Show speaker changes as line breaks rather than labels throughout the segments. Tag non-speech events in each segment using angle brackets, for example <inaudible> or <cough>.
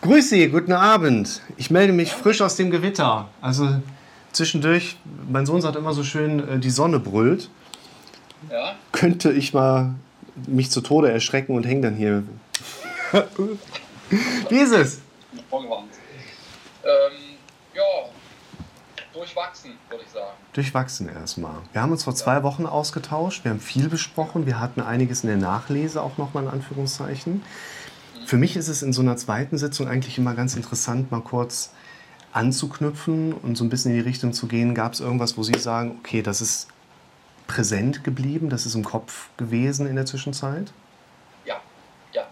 Grüß Sie, guten Abend. Ich melde mich frisch aus dem Gewitter. Also zwischendurch, mein Sohn sagt immer so schön, äh, die Sonne brüllt.
Ja?
Könnte ich mal mich zu Tode erschrecken und hänge dann hier. <laughs> Wie ist es?
Vorgewarnt. Ähm, ja, durchwachsen, würde ich sagen.
Durchwachsen erstmal. Wir haben uns vor zwei Wochen ausgetauscht. Wir haben viel besprochen. Wir hatten einiges in der Nachlese auch nochmal in Anführungszeichen. Für mich ist es in so einer zweiten Sitzung eigentlich immer ganz interessant, mal kurz anzuknüpfen und so ein bisschen in die Richtung zu gehen. Gab es irgendwas, wo Sie sagen, okay, das ist präsent geblieben, das ist im Kopf gewesen in der Zwischenzeit?
Ja, ja.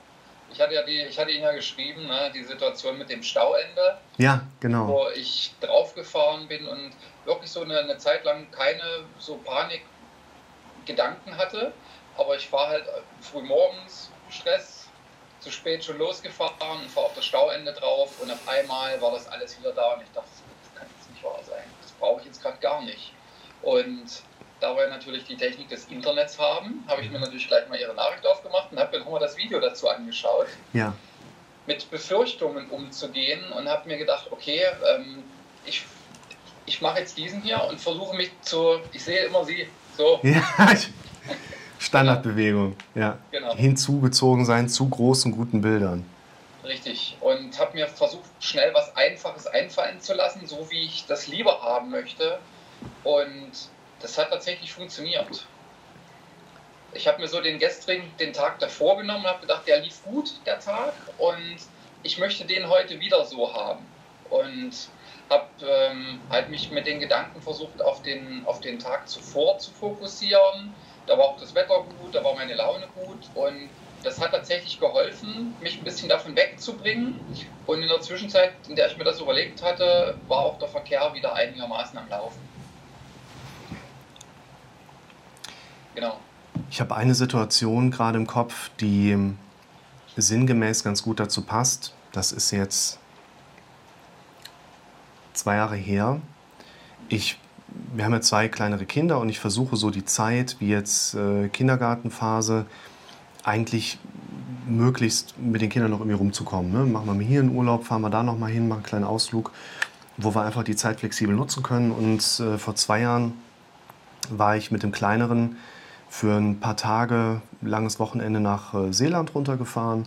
Ich hatte, ja die, ich hatte Ihnen ja geschrieben, ne, die Situation mit dem Stauende,
Ja, genau.
wo ich draufgefahren bin und wirklich so eine, eine Zeit lang keine so Panikgedanken hatte. Aber ich war halt früh morgens, Stress, zu spät schon losgefahren und war auf das Stauende drauf und auf einmal war das alles wieder da und ich dachte, das kann jetzt nicht wahr sein. Das brauche ich jetzt gerade gar nicht. Und da wir natürlich die Technik des Internets haben, habe ich mir natürlich gleich mal ihre Nachricht aufgemacht und habe mir nochmal das Video dazu angeschaut,
Ja,
mit Befürchtungen umzugehen und habe mir gedacht, okay, ähm, ich, ich mache jetzt diesen hier und versuche mich zu, ich sehe immer sie, so,
ja. <laughs> Standardbewegung. Ja.
Genau.
Hinzugezogen sein zu großen, guten Bildern.
Richtig. Und habe mir versucht, schnell was Einfaches einfallen zu lassen, so wie ich das lieber haben möchte. Und das hat tatsächlich funktioniert. Ich habe mir so den gestrigen, den Tag davor genommen und habe gedacht, der lief gut, der Tag. Und ich möchte den heute wieder so haben. Und habe ähm, halt mich mit den Gedanken versucht, auf den, auf den Tag zuvor zu fokussieren. Da war auch das Wetter gut, da war meine Laune gut. Und das hat tatsächlich geholfen, mich ein bisschen davon wegzubringen. Und in der Zwischenzeit, in der ich mir das überlegt hatte, war auch der Verkehr wieder einigermaßen am Laufen. Genau.
Ich habe eine Situation gerade im Kopf, die sinngemäß ganz gut dazu passt. Das ist jetzt zwei Jahre her. Ich, wir haben ja zwei kleinere Kinder und ich versuche so die Zeit, wie jetzt äh, Kindergartenphase, eigentlich möglichst mit den Kindern noch irgendwie rumzukommen. Ne? Machen wir mal hier einen Urlaub, fahren wir da noch mal hin, machen einen kleinen Ausflug, wo wir einfach die Zeit flexibel nutzen können. Und äh, vor zwei Jahren war ich mit dem Kleineren für ein paar Tage, langes Wochenende nach äh, Seeland runtergefahren.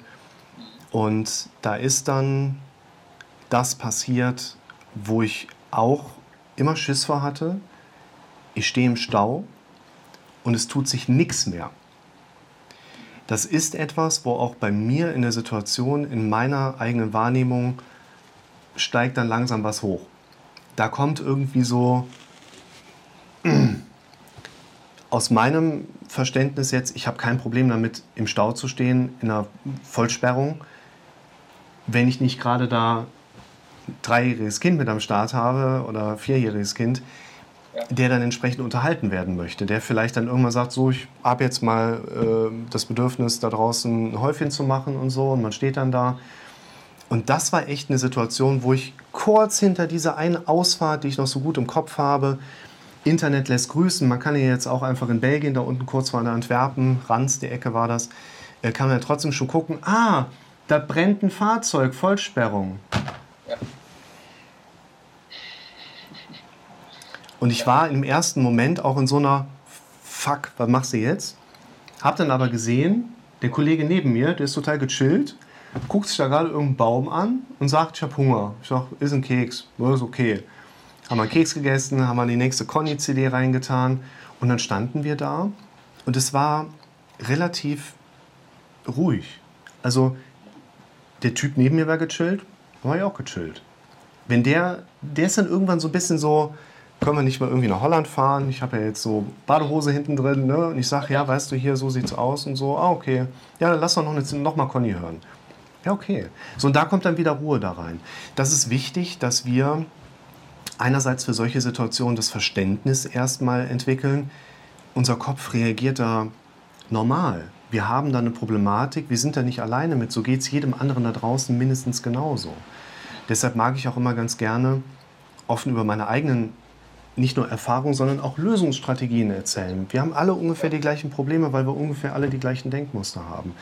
Und da ist dann das passiert, wo ich auch immer Schiss vor hatte. Ich stehe im Stau und es tut sich nichts mehr. Das ist etwas, wo auch bei mir in der Situation, in meiner eigenen Wahrnehmung, steigt dann langsam was hoch. Da kommt irgendwie so <clears throat> aus meinem Verständnis jetzt, ich habe kein Problem damit, im Stau zu stehen, in einer Vollsperrung, wenn ich nicht gerade da dreijähriges Kind mit am Start habe oder vierjähriges Kind,
Ja.
der dann entsprechend unterhalten werden möchte, der vielleicht dann irgendwann sagt, so, ich habe jetzt mal äh, das Bedürfnis, da draußen ein Häufchen zu machen und so, und man steht dann da. Und das war echt eine Situation, wo ich kurz hinter dieser einen Ausfahrt, die ich noch so gut im Kopf habe, Internet lässt grüßen. Man kann ja jetzt auch einfach in Belgien, da unten kurz vor Antwerpen, Ranz, die Ecke war das, äh, kann man ja trotzdem schon gucken, ah, da brennt ein Fahrzeug, Vollsperrung. Und ich war im ersten Moment auch in so einer, fuck, was machst du jetzt? Hab dann aber gesehen, der Kollege neben mir, der ist total gechillt, guckt sich da gerade irgendeinen Baum an und sagt, ich habe Hunger. Ich sag, ist ein Keks, ist okay. Haben wir einen Keks gegessen, haben wir die nächste Conny-CD reingetan und dann standen wir da und es war relativ ruhig. Also der Typ neben mir war gechillt, war ich auch gechillt. Wenn der, der ist dann irgendwann so ein bisschen so, können wir nicht mal irgendwie nach Holland fahren? Ich habe ja jetzt so Badehose hinten drin, ne? Und ich sage, ja, weißt du, hier, so sieht's aus und so. Ah, okay. Ja, dann lass doch noch, eine, noch mal Conny hören. Ja, okay. So, und da kommt dann wieder Ruhe da rein. Das ist wichtig, dass wir einerseits für solche Situationen das Verständnis erstmal entwickeln. Unser Kopf reagiert da normal. Wir haben da eine Problematik, wir sind da nicht alleine mit. So geht es jedem anderen da draußen mindestens genauso. Deshalb mag ich auch immer ganz gerne offen über meine eigenen, nicht nur Erfahrungen, sondern auch Lösungsstrategien erzählen. Wir haben alle ungefähr die gleichen Probleme, weil wir ungefähr alle die gleichen Denkmuster haben.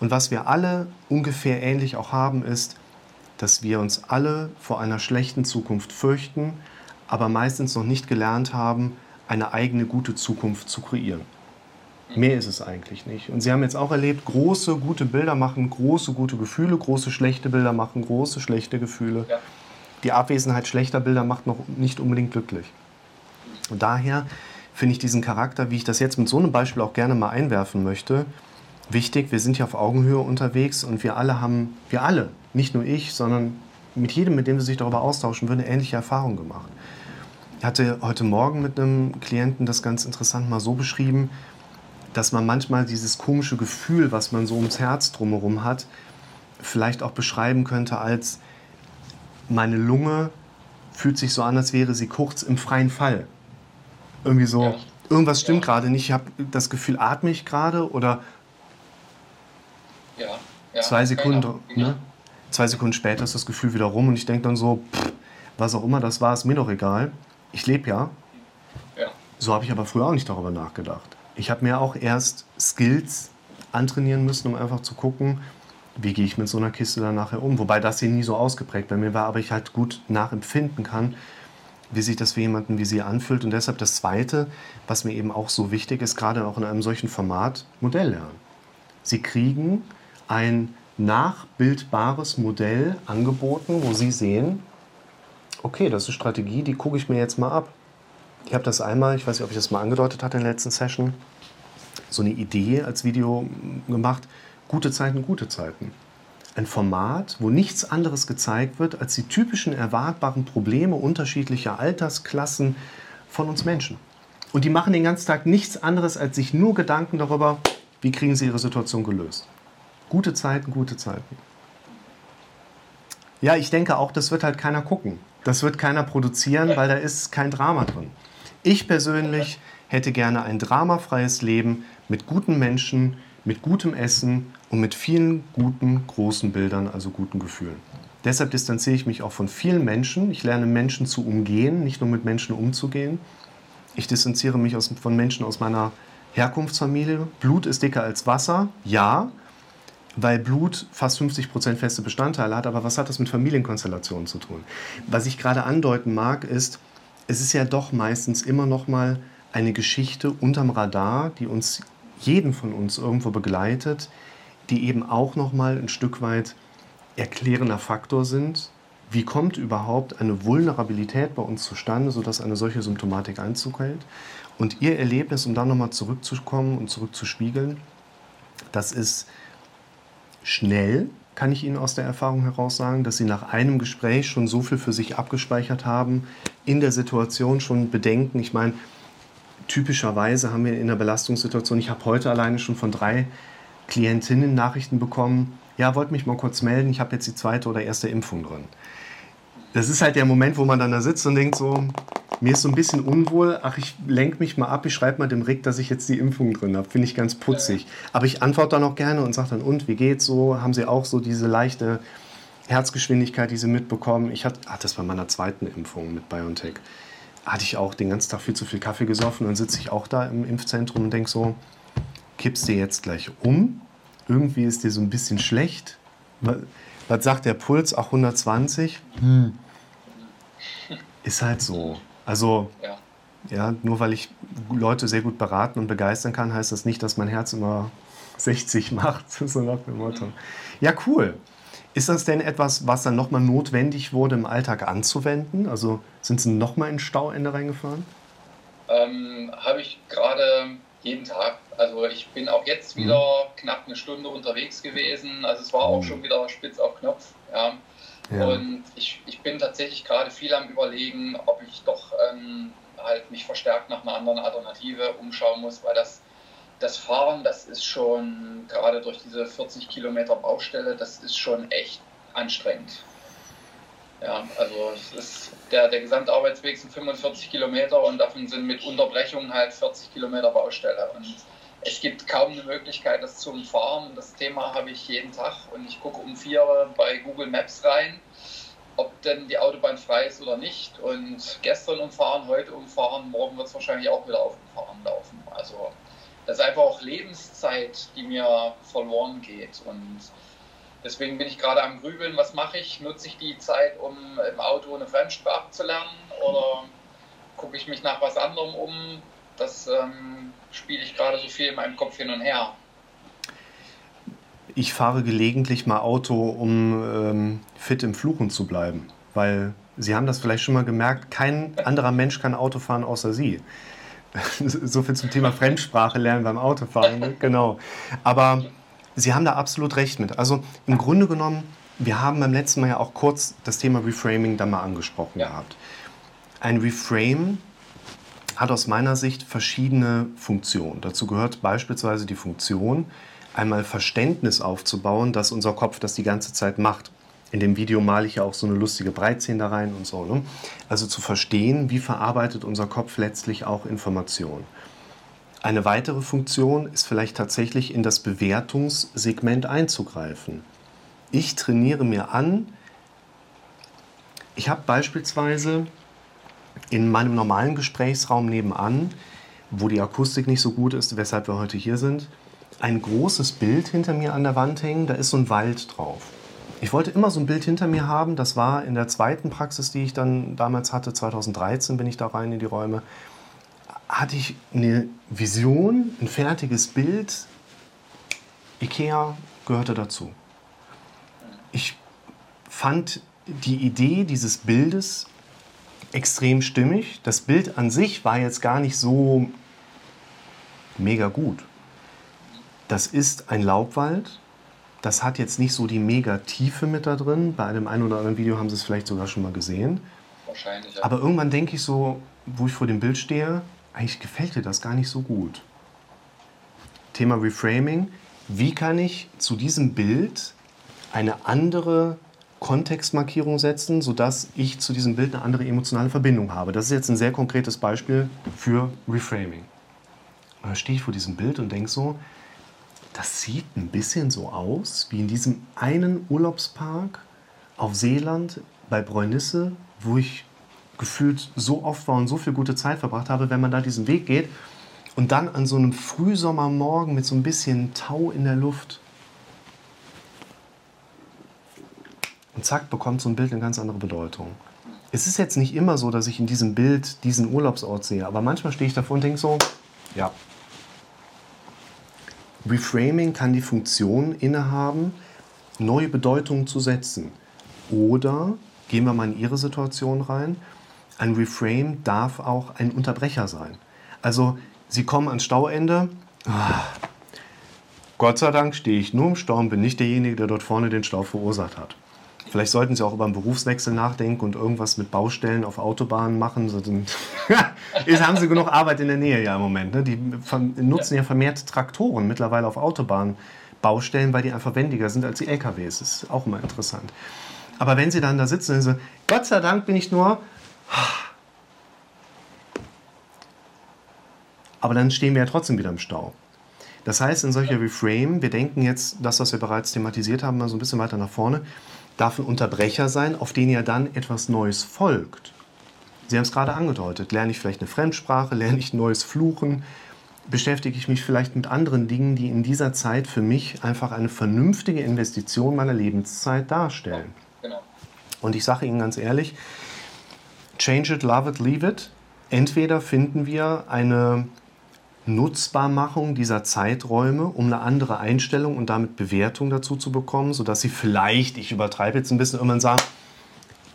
Und was wir alle ungefähr ähnlich auch haben, ist, dass wir uns alle vor einer schlechten Zukunft fürchten, aber meistens noch nicht gelernt haben, eine eigene gute Zukunft zu kreieren. Mehr ist es eigentlich nicht. Und Sie haben jetzt auch erlebt, große, gute Bilder machen große, gute Gefühle, große, schlechte Bilder machen große, schlechte Gefühle. Ja. Die Abwesenheit schlechter Bilder macht noch nicht unbedingt glücklich. Und daher finde ich diesen Charakter, wie ich das jetzt mit so einem Beispiel auch gerne mal einwerfen möchte, wichtig. Wir sind ja auf Augenhöhe unterwegs und wir alle haben, wir alle, nicht nur ich, sondern mit jedem, mit dem Sie sich darüber austauschen würden, ähnliche Erfahrungen gemacht. Ich hatte heute Morgen mit einem Klienten das ganz interessant mal so beschrieben, dass man manchmal dieses komische Gefühl, was man so ums Herz drumherum hat, vielleicht auch beschreiben könnte als meine Lunge fühlt sich so an, als wäre sie kurz im freien Fall. Irgendwie so, ja. irgendwas stimmt ja. gerade nicht. Ich habe das Gefühl, atme ich gerade oder ja. Zwei Sekunden, ne? zwei Sekunden später ist das Gefühl wieder rum und ich denke dann so, pff, was auch immer das war, ist mir doch egal. Ich lebe ja. ja. So habe ich aber früher auch nicht darüber nachgedacht. Ich habe mir auch erst Skills antrainieren müssen, um einfach zu gucken, wie gehe ich mit so einer Kiste dann nachher um. Wobei das hier nie so ausgeprägt bei mir war, aber ich halt gut nachempfinden kann, wie sich das für jemanden wie Sie anfühlt. Und deshalb das Zweite, was mir eben auch so wichtig ist, gerade auch in einem solchen Format, Modell lernen. Sie kriegen ein nachbildbares Modell angeboten, wo Sie sehen, okay, das ist eine Strategie, die gucke ich mir jetzt mal ab. Ich habe das einmal, ich weiß nicht, ob ich das mal angedeutet hatte in der letzten Session, so eine Idee als Video gemacht. Gute Zeiten, gute Zeiten. Ein Format, wo nichts anderes gezeigt wird als die typischen erwartbaren Probleme unterschiedlicher Altersklassen von uns Menschen. Und die machen den ganzen Tag nichts anderes, als sich nur Gedanken darüber, wie kriegen sie ihre Situation gelöst. Gute Zeiten, gute Zeiten. Ja, ich denke auch, das wird halt keiner gucken. Das wird keiner produzieren, weil da ist kein Drama drin. Ich persönlich hätte gerne ein dramafreies Leben mit guten Menschen, mit gutem Essen und mit vielen guten, großen Bildern, also guten Gefühlen. Deshalb distanziere ich mich auch von vielen Menschen. Ich lerne Menschen zu umgehen, nicht nur mit Menschen umzugehen. Ich distanziere mich aus, von Menschen aus meiner Herkunftsfamilie. Blut ist dicker als Wasser, ja, weil Blut fast 50 Prozent feste Bestandteile hat. Aber was hat das mit Familienkonstellationen zu tun? Was ich gerade andeuten mag, ist, es ist ja doch meistens immer noch mal eine Geschichte unterm Radar, die uns jeden von uns irgendwo begleitet, die eben auch noch mal ein Stück weit erklärender Faktor sind. Wie kommt überhaupt eine Vulnerabilität bei uns zustande, sodass eine solche Symptomatik Einzug hält? Und ihr Erlebnis, um da nochmal zurückzukommen und zurückzuspiegeln, das ist schnell, kann ich Ihnen aus der Erfahrung heraus sagen, dass Sie nach einem Gespräch schon so viel für sich abgespeichert haben, in der Situation schon bedenken. Ich meine, typischerweise haben wir in der Belastungssituation, ich habe heute alleine schon von drei Klientinnen Nachrichten bekommen, ja, wollte mich mal kurz melden, ich habe jetzt die zweite oder erste Impfung drin. Das ist halt der Moment, wo man dann da sitzt und denkt so, mir ist so ein bisschen unwohl, ach, ich lenke mich mal ab, ich schreibe mal dem Rick, dass ich jetzt die Impfung drin habe. Finde ich ganz putzig. Aber ich antworte dann auch gerne und sage dann, und, wie geht's so? Haben Sie auch so diese leichte Herzgeschwindigkeit, die Sie mitbekommen? Ich hatte, ach, das war meiner zweiten Impfung mit BioNTech. Hatte ich auch den ganzen Tag viel zu viel Kaffee gesoffen und dann sitze ich auch da im Impfzentrum und denke so, kippst du jetzt gleich um? Irgendwie ist dir so ein bisschen schlecht. Was, was sagt der Puls? Ach, 120? Hm. Ist halt so. Also, ja. ja, nur weil ich Leute sehr gut beraten und begeistern kann, heißt das nicht, dass mein Herz immer 60 macht, <laughs> so nach dem Motto. Ja, cool. Ist das denn etwas, was dann nochmal notwendig wurde, im Alltag anzuwenden? Also sind Sie nochmal in Stauende reingefahren?
Ähm, Habe ich gerade jeden Tag. Also ich bin auch jetzt wieder mhm. knapp eine Stunde unterwegs gewesen. Also es war auch mhm. schon wieder spitz auf Knopf. Ja. Ja. Und ich, ich bin tatsächlich gerade viel am Überlegen, ob ich doch ähm, halt mich verstärkt nach einer anderen Alternative umschauen muss, weil das, das Fahren, das ist schon, gerade durch diese 40 Kilometer Baustelle, das ist schon echt anstrengend. Ja, also es ist der, der Gesamtarbeitsweg sind 45 Kilometer und davon sind mit Unterbrechungen halt 40 Kilometer Baustelle. Und es gibt kaum eine Möglichkeit, das zu umfahren. Das Thema habe ich jeden Tag und ich gucke um vier bei Google Maps rein, ob denn die Autobahn frei ist oder nicht. Und gestern umfahren, heute umfahren, morgen wird es wahrscheinlich auch wieder auf Umfahren laufen. Also das ist einfach auch Lebenszeit, die mir verloren geht. Und Deswegen bin ich gerade am Grübeln, was mache ich? Nutze ich die Zeit, um im Auto eine Fremdsprache zu lernen oder gucke ich mich nach was anderem um? Das ähm, spiele ich gerade so viel in meinem Kopf hin und her.
Ich fahre gelegentlich mal Auto, um ähm, fit im Fluchen zu bleiben, weil Sie haben das vielleicht schon mal gemerkt, kein anderer Mensch kann Auto fahren außer Sie. <laughs> so viel zum Thema Fremdsprache lernen beim Autofahren, ne? genau. Aber Sie haben da absolut recht mit. Also im Grunde genommen, wir haben beim letzten Mal ja auch kurz das Thema Reframing da mal angesprochen ja. gehabt. Ein Reframe hat aus meiner Sicht verschiedene Funktionen. Dazu gehört beispielsweise die Funktion, einmal Verständnis aufzubauen, dass unser Kopf das die ganze Zeit macht. In dem Video male ich ja auch so eine lustige Breitzähne da rein und so. Ne? Also zu verstehen, wie verarbeitet unser Kopf letztlich auch Informationen. Eine weitere Funktion ist vielleicht tatsächlich in das Bewertungssegment einzugreifen. Ich trainiere mir an, ich habe beispielsweise in meinem normalen Gesprächsraum nebenan, wo die Akustik nicht so gut ist, weshalb wir heute hier sind, ein großes Bild hinter mir an der Wand hängen, da ist so ein Wald drauf. Ich wollte immer so ein Bild hinter mir haben, das war in der zweiten Praxis, die ich dann damals hatte, 2013 bin ich da rein in die Räume hatte ich eine Vision, ein fertiges Bild. Ikea gehörte dazu. Ich fand die Idee dieses Bildes extrem stimmig. Das Bild an sich war jetzt gar nicht so mega gut. Das ist ein Laubwald. Das hat jetzt nicht so die mega Tiefe mit da drin. Bei einem einen oder anderen Video haben Sie es vielleicht sogar schon mal gesehen. Wahrscheinlich. Ja. Aber irgendwann denke ich so, wo ich vor dem Bild stehe, eigentlich gefällt dir das gar nicht so gut. Thema Reframing. Wie kann ich zu diesem Bild eine andere Kontextmarkierung setzen, sodass ich zu diesem Bild eine andere emotionale Verbindung habe? Das ist jetzt ein sehr konkretes Beispiel für Reframing. Da stehe ich vor diesem Bild und denke so, das sieht ein bisschen so aus wie in diesem einen Urlaubspark auf Seeland bei Bräunisse, wo ich gefühlt so oft war und so viel gute Zeit verbracht habe, wenn man da diesen Weg geht und dann an so einem Frühsommermorgen mit so ein bisschen Tau in der Luft und zack, bekommt so ein Bild eine ganz andere Bedeutung. Es ist jetzt nicht immer so, dass ich in diesem Bild diesen Urlaubsort sehe, aber manchmal stehe ich davor und denke so, ja. Reframing kann die Funktion innehaben, neue Bedeutungen zu setzen. Oder gehen wir mal in Ihre Situation rein ein Reframe darf auch ein Unterbrecher sein. Also Sie kommen ans Stauende. Ah, Gott sei Dank stehe ich nur im Stau und bin nicht derjenige, der dort vorne den Stau verursacht hat. Vielleicht sollten Sie auch über einen Berufswechsel nachdenken und irgendwas mit Baustellen auf Autobahnen machen. <laughs> Jetzt haben Sie genug Arbeit in der Nähe ja im Moment. Ne? Die nutzen ja vermehrt Traktoren mittlerweile auf Autobahnbaustellen, weil die einfach wendiger sind als die LKWs. Das ist auch immer interessant. Aber wenn Sie dann da sitzen und so, Gott sei Dank bin ich nur aber dann stehen wir ja trotzdem wieder im Stau. Das heißt, in solcher Reframe, wir denken jetzt, das, was wir bereits thematisiert haben, mal so ein bisschen weiter nach vorne, darf ein Unterbrecher sein, auf den ja dann etwas Neues folgt. Sie haben es gerade angedeutet. Lerne ich vielleicht eine Fremdsprache, lerne ich neues Fluchen, beschäftige ich mich vielleicht mit anderen Dingen, die in dieser Zeit für mich einfach eine vernünftige Investition meiner Lebenszeit darstellen. Genau. Und ich sage Ihnen ganz ehrlich, Change it, love it, leave it. Entweder finden wir eine Nutzbarmachung dieser Zeiträume, um eine andere Einstellung und damit Bewertung dazu zu bekommen, sodass sie vielleicht, ich übertreibe jetzt ein bisschen, irgendwann sagen,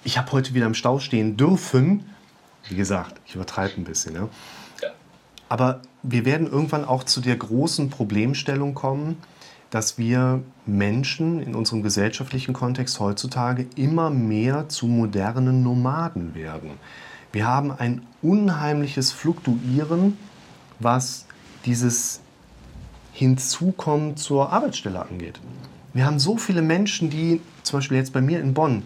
ich habe heute wieder im Stau stehen dürfen. Wie gesagt, ich übertreibe ein bisschen. Ja? Aber wir werden irgendwann auch zu der großen Problemstellung kommen, dass wir Menschen in unserem gesellschaftlichen Kontext heutzutage immer mehr zu modernen Nomaden werden. Wir haben ein unheimliches Fluktuieren, was dieses Hinzukommen zur Arbeitsstelle angeht. Wir haben so viele Menschen, die zum Beispiel jetzt bei mir in Bonn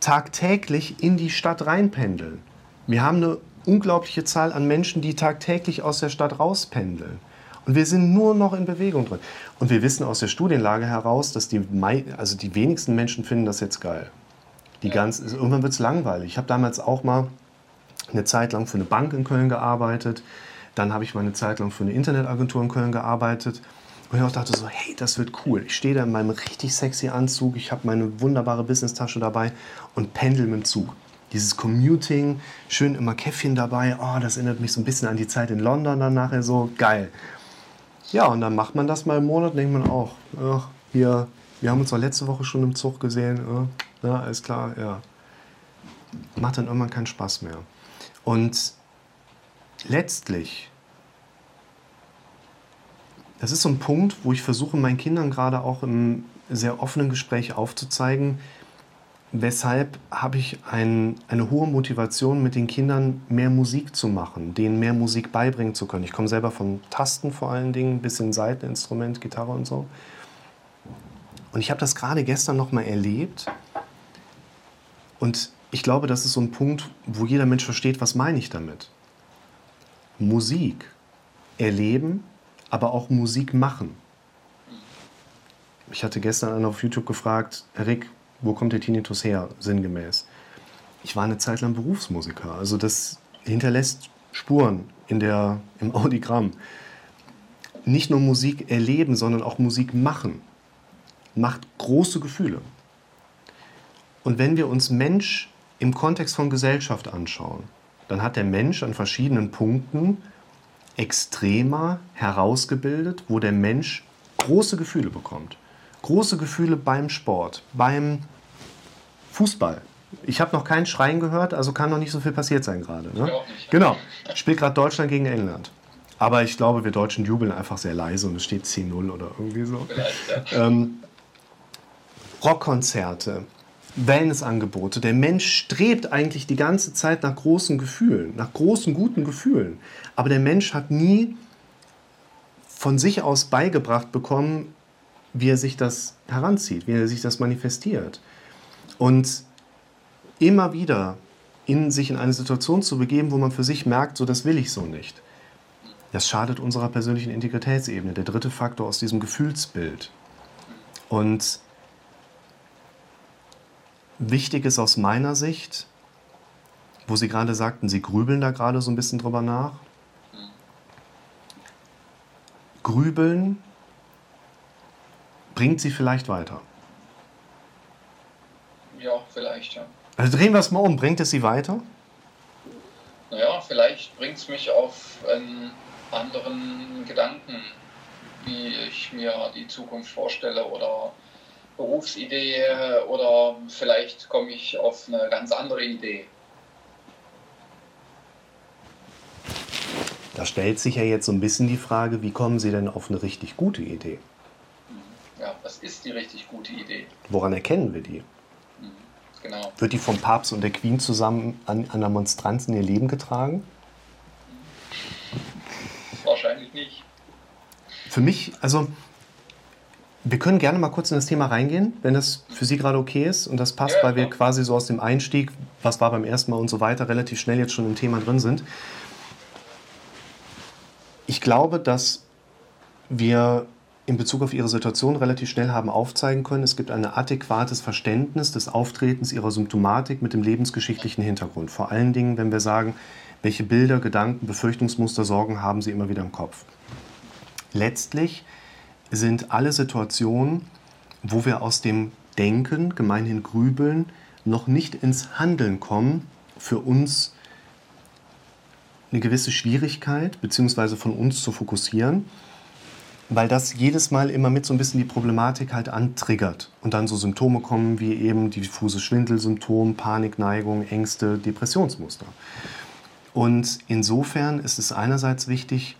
tagtäglich in die Stadt reinpendeln. Wir haben eine unglaubliche Zahl an Menschen, die tagtäglich aus der Stadt rauspendeln. Und wir sind nur noch in Bewegung drin. Und wir wissen aus der Studienlage heraus, dass die, also die wenigsten Menschen finden das jetzt geil. Die ganz, irgendwann wird es langweilig. Ich habe damals auch mal eine Zeit lang für eine Bank in Köln gearbeitet. Dann habe ich mal eine Zeit lang für eine Internetagentur in Köln gearbeitet. Und ich auch dachte so, hey, das wird cool. Ich stehe da in meinem richtig sexy Anzug, ich habe meine wunderbare Business-Tasche dabei und pendel mit dem Zug. Dieses Commuting, schön immer Käffchen dabei, oh, das erinnert mich so ein bisschen an die Zeit in London dann nachher so, geil. Ja, und dann macht man das mal im Monat, denkt man auch, ach, hier, wir haben uns doch letzte Woche schon im Zug gesehen, ja, alles klar, ja. Macht dann irgendwann keinen Spaß mehr. Und letztlich das ist so ein Punkt, wo ich versuche, meinen Kindern gerade auch im sehr offenen Gespräch aufzuzeigen, weshalb habe ich ein, eine hohe Motivation, mit den Kindern mehr Musik zu machen, denen mehr Musik beibringen zu können. Ich komme selber von Tasten vor allen Dingen, ein bisschen Seiteninstrument, Gitarre und so. Und ich habe das gerade gestern noch mal erlebt. Und ich glaube, das ist so ein Punkt, wo jeder Mensch versteht, was meine ich damit. Musik erleben aber auch Musik machen. Ich hatte gestern einen auf YouTube gefragt, Rick, wo kommt der Tinnitus her, sinngemäß? Ich war eine Zeit lang Berufsmusiker, also das hinterlässt Spuren in der, im Audiogramm. Nicht nur Musik erleben, sondern auch Musik machen. Macht große Gefühle. Und wenn wir uns Mensch im Kontext von Gesellschaft anschauen, dann hat der Mensch an verschiedenen Punkten extremer herausgebildet, wo der Mensch große Gefühle bekommt. Große Gefühle beim Sport, beim Fußball. Ich habe noch keinen Schreien gehört, also kann noch nicht so viel passiert sein gerade. Ne? Genau. Spielt gerade Deutschland gegen England. Aber ich glaube, wir Deutschen jubeln einfach sehr leise und es steht 10-0 oder irgendwie so. Ähm, Rockkonzerte, Wellnessangebote. Der Mensch strebt eigentlich die ganze Zeit nach großen Gefühlen, nach großen, guten Gefühlen. Aber der Mensch hat nie von sich aus beigebracht bekommen, wie er sich das heranzieht, wie er sich das manifestiert. Und immer wieder in sich in eine Situation zu begeben, wo man für sich merkt, so das will ich so nicht. Das schadet unserer persönlichen Integritätsebene, der dritte Faktor aus diesem Gefühlsbild. Und Wichtig ist aus meiner Sicht, wo Sie gerade sagten, Sie grübeln da gerade so ein bisschen drüber nach. Grübeln bringt Sie vielleicht weiter.
Ja, vielleicht, ja.
Also drehen wir es mal um. Bringt es Sie weiter?
Naja, vielleicht bringt es mich auf einen anderen Gedanken, wie ich mir die Zukunft vorstelle oder Berufsidee oder vielleicht komme ich auf eine ganz andere Idee.
Da stellt sich ja jetzt so ein bisschen die Frage, wie kommen Sie denn auf eine richtig gute Idee?
Ja, was ist die richtig gute Idee?
Woran erkennen wir die?
Mhm, genau.
Wird die vom Papst und der Queen zusammen an einer Monstranz in ihr Leben getragen?
Wahrscheinlich nicht.
Für mich, also wir können gerne mal kurz in das Thema reingehen, wenn das für Sie gerade okay ist und das passt, weil wir quasi so aus dem Einstieg, was war beim ersten Mal und so weiter, relativ schnell jetzt schon im Thema drin sind. Ich glaube, dass wir in Bezug auf Ihre Situation relativ schnell haben aufzeigen können, es gibt ein adäquates Verständnis des Auftretens Ihrer Symptomatik mit dem lebensgeschichtlichen Hintergrund. Vor allen Dingen, wenn wir sagen, welche Bilder, Gedanken, Befürchtungsmuster, Sorgen haben Sie immer wieder im Kopf. Letztlich sind alle Situationen, wo wir aus dem Denken, gemeinhin Grübeln, noch nicht ins Handeln kommen, für uns eine gewisse Schwierigkeit, beziehungsweise von uns zu fokussieren, weil das jedes Mal immer mit so ein bisschen die Problematik halt antriggert und dann so Symptome kommen wie eben diffuse Schwindelsymptom, Panikneigung, Ängste, Depressionsmuster. Und insofern ist es einerseits wichtig,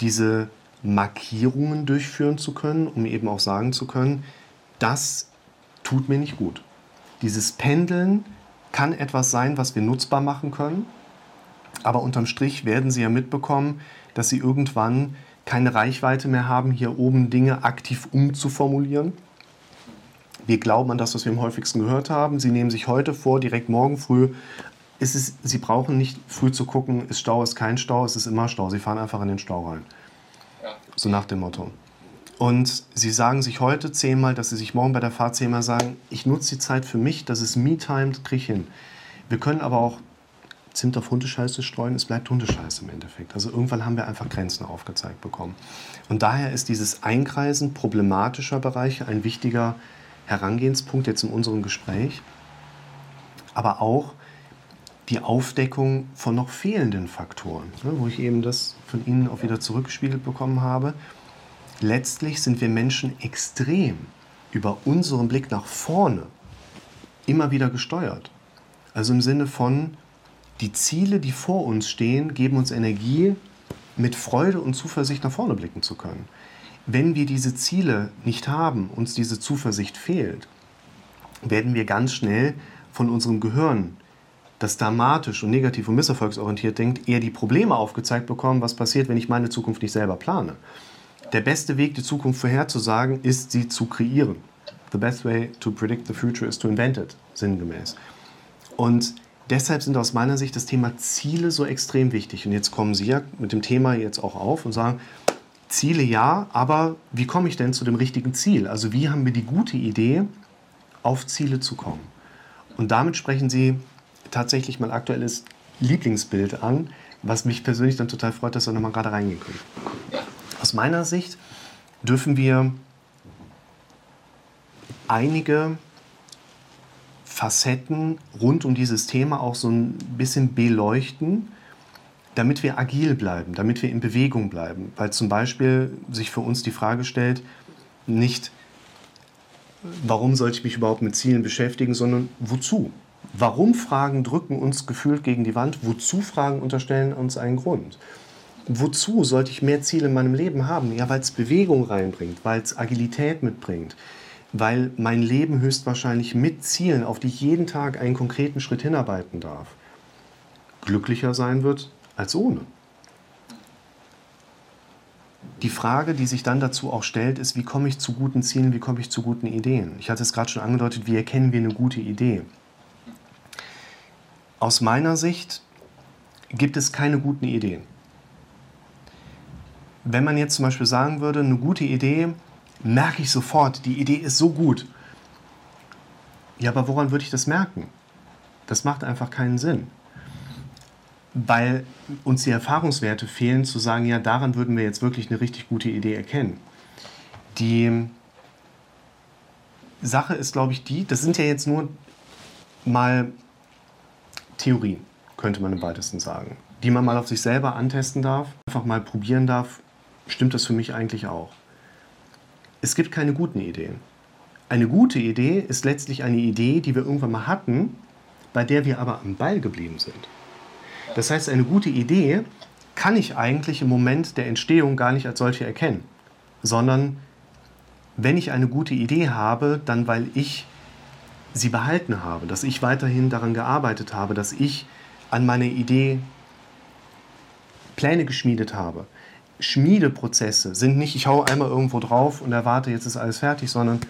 diese Markierungen durchführen zu können, um eben auch sagen zu können, das tut mir nicht gut. Dieses Pendeln kann etwas sein, was wir nutzbar machen können, aber unterm Strich werden Sie ja mitbekommen, dass Sie irgendwann keine Reichweite mehr haben, hier oben Dinge aktiv umzuformulieren. Wir glauben an das, was wir am häufigsten gehört haben. Sie nehmen sich heute vor, direkt morgen früh. Ist es, Sie brauchen nicht früh zu gucken, ist Stau, ist kein Stau, es ist immer Stau. Sie fahren einfach in den Stau rein. So nach dem Motto. Und sie sagen sich heute zehnmal, dass sie sich morgen bei der Fahrt zehnmal sagen, ich nutze die Zeit für mich, das ist Me-Time, kriege ich hin. Wir können aber auch Zimt auf Hundescheiße streuen, es bleibt Hundescheiße im Endeffekt. Also irgendwann haben wir einfach Grenzen aufgezeigt bekommen. Und daher ist dieses Einkreisen problematischer Bereiche ein wichtiger Herangehenspunkt jetzt in unserem Gespräch, aber auch die Aufdeckung von noch fehlenden Faktoren, ne, wo ich eben das von Ihnen auch wieder zurückgespiegelt bekommen habe. Letztlich sind wir Menschen extrem über unseren Blick nach vorne immer wieder gesteuert. Also im Sinne von, die Ziele, die vor uns stehen, geben uns Energie, mit Freude und Zuversicht nach vorne blicken zu können. Wenn wir diese Ziele nicht haben, uns diese Zuversicht fehlt, werden wir ganz schnell von unserem Gehirn, das dramatisch und negativ und misserfolgsorientiert denkt, eher die Probleme aufgezeigt bekommen, was passiert, wenn ich meine Zukunft nicht selber plane. Der beste Weg, die Zukunft vorherzusagen, ist, sie zu kreieren. The best way to predict the future is to invent it, sinngemäß. Und deshalb sind aus meiner Sicht das Thema Ziele so extrem wichtig. Und jetzt kommen Sie ja mit dem Thema jetzt auch auf und sagen, Ziele ja, aber wie komme ich denn zu dem richtigen Ziel? Also wie haben wir die gute Idee, auf Ziele zu kommen? Und damit sprechen Sie tatsächlich mein aktuelles Lieblingsbild an, was mich persönlich dann total freut, dass wir nochmal gerade reingehen können. Aus meiner Sicht dürfen wir einige Facetten rund um dieses Thema auch so ein bisschen beleuchten, damit wir agil bleiben, damit wir in Bewegung bleiben. Weil zum Beispiel sich für uns die Frage stellt, nicht, warum sollte ich mich überhaupt mit Zielen beschäftigen, sondern wozu? Warum Fragen drücken uns gefühlt gegen die Wand? Wozu Fragen unterstellen uns einen Grund? Wozu sollte ich mehr Ziele in meinem Leben haben? Ja, weil es Bewegung reinbringt, weil es Agilität mitbringt, weil mein Leben höchstwahrscheinlich mit Zielen, auf die ich jeden Tag einen konkreten Schritt hinarbeiten darf, glücklicher sein wird als ohne. Die Frage, die sich dann dazu auch stellt, ist, wie komme ich zu guten Zielen, wie komme ich zu guten Ideen? Ich hatte es gerade schon angedeutet, wie erkennen wir eine gute Idee? Aus meiner Sicht gibt es keine guten Ideen. Wenn man jetzt zum Beispiel sagen würde, eine gute Idee merke ich sofort, die Idee ist so gut. Ja, aber woran würde ich das merken? Das macht einfach keinen Sinn. Weil uns die Erfahrungswerte fehlen, zu sagen, ja, daran würden wir jetzt wirklich eine richtig gute Idee erkennen. Die Sache ist, glaube ich, die, das sind ja jetzt nur mal Theorien, könnte man im weitesten sagen, die man mal auf sich selber antesten darf, einfach mal probieren darf, stimmt das für mich eigentlich auch es gibt keine guten Ideen. Eine gute Idee ist letztlich eine Idee, die wir irgendwann mal hatten, bei der wir aber am Ball geblieben sind. Das heißt, eine gute Idee kann ich eigentlich im Moment der Entstehung gar nicht als solche erkennen, sondern wenn ich eine gute Idee habe, dann weil ich sie behalten habe, dass ich weiterhin daran gearbeitet habe, dass ich an meiner Idee Pläne geschmiedet habe, Schmiedeprozesse sind nicht, ich hau einmal irgendwo drauf und erwarte, jetzt ist alles fertig, sondern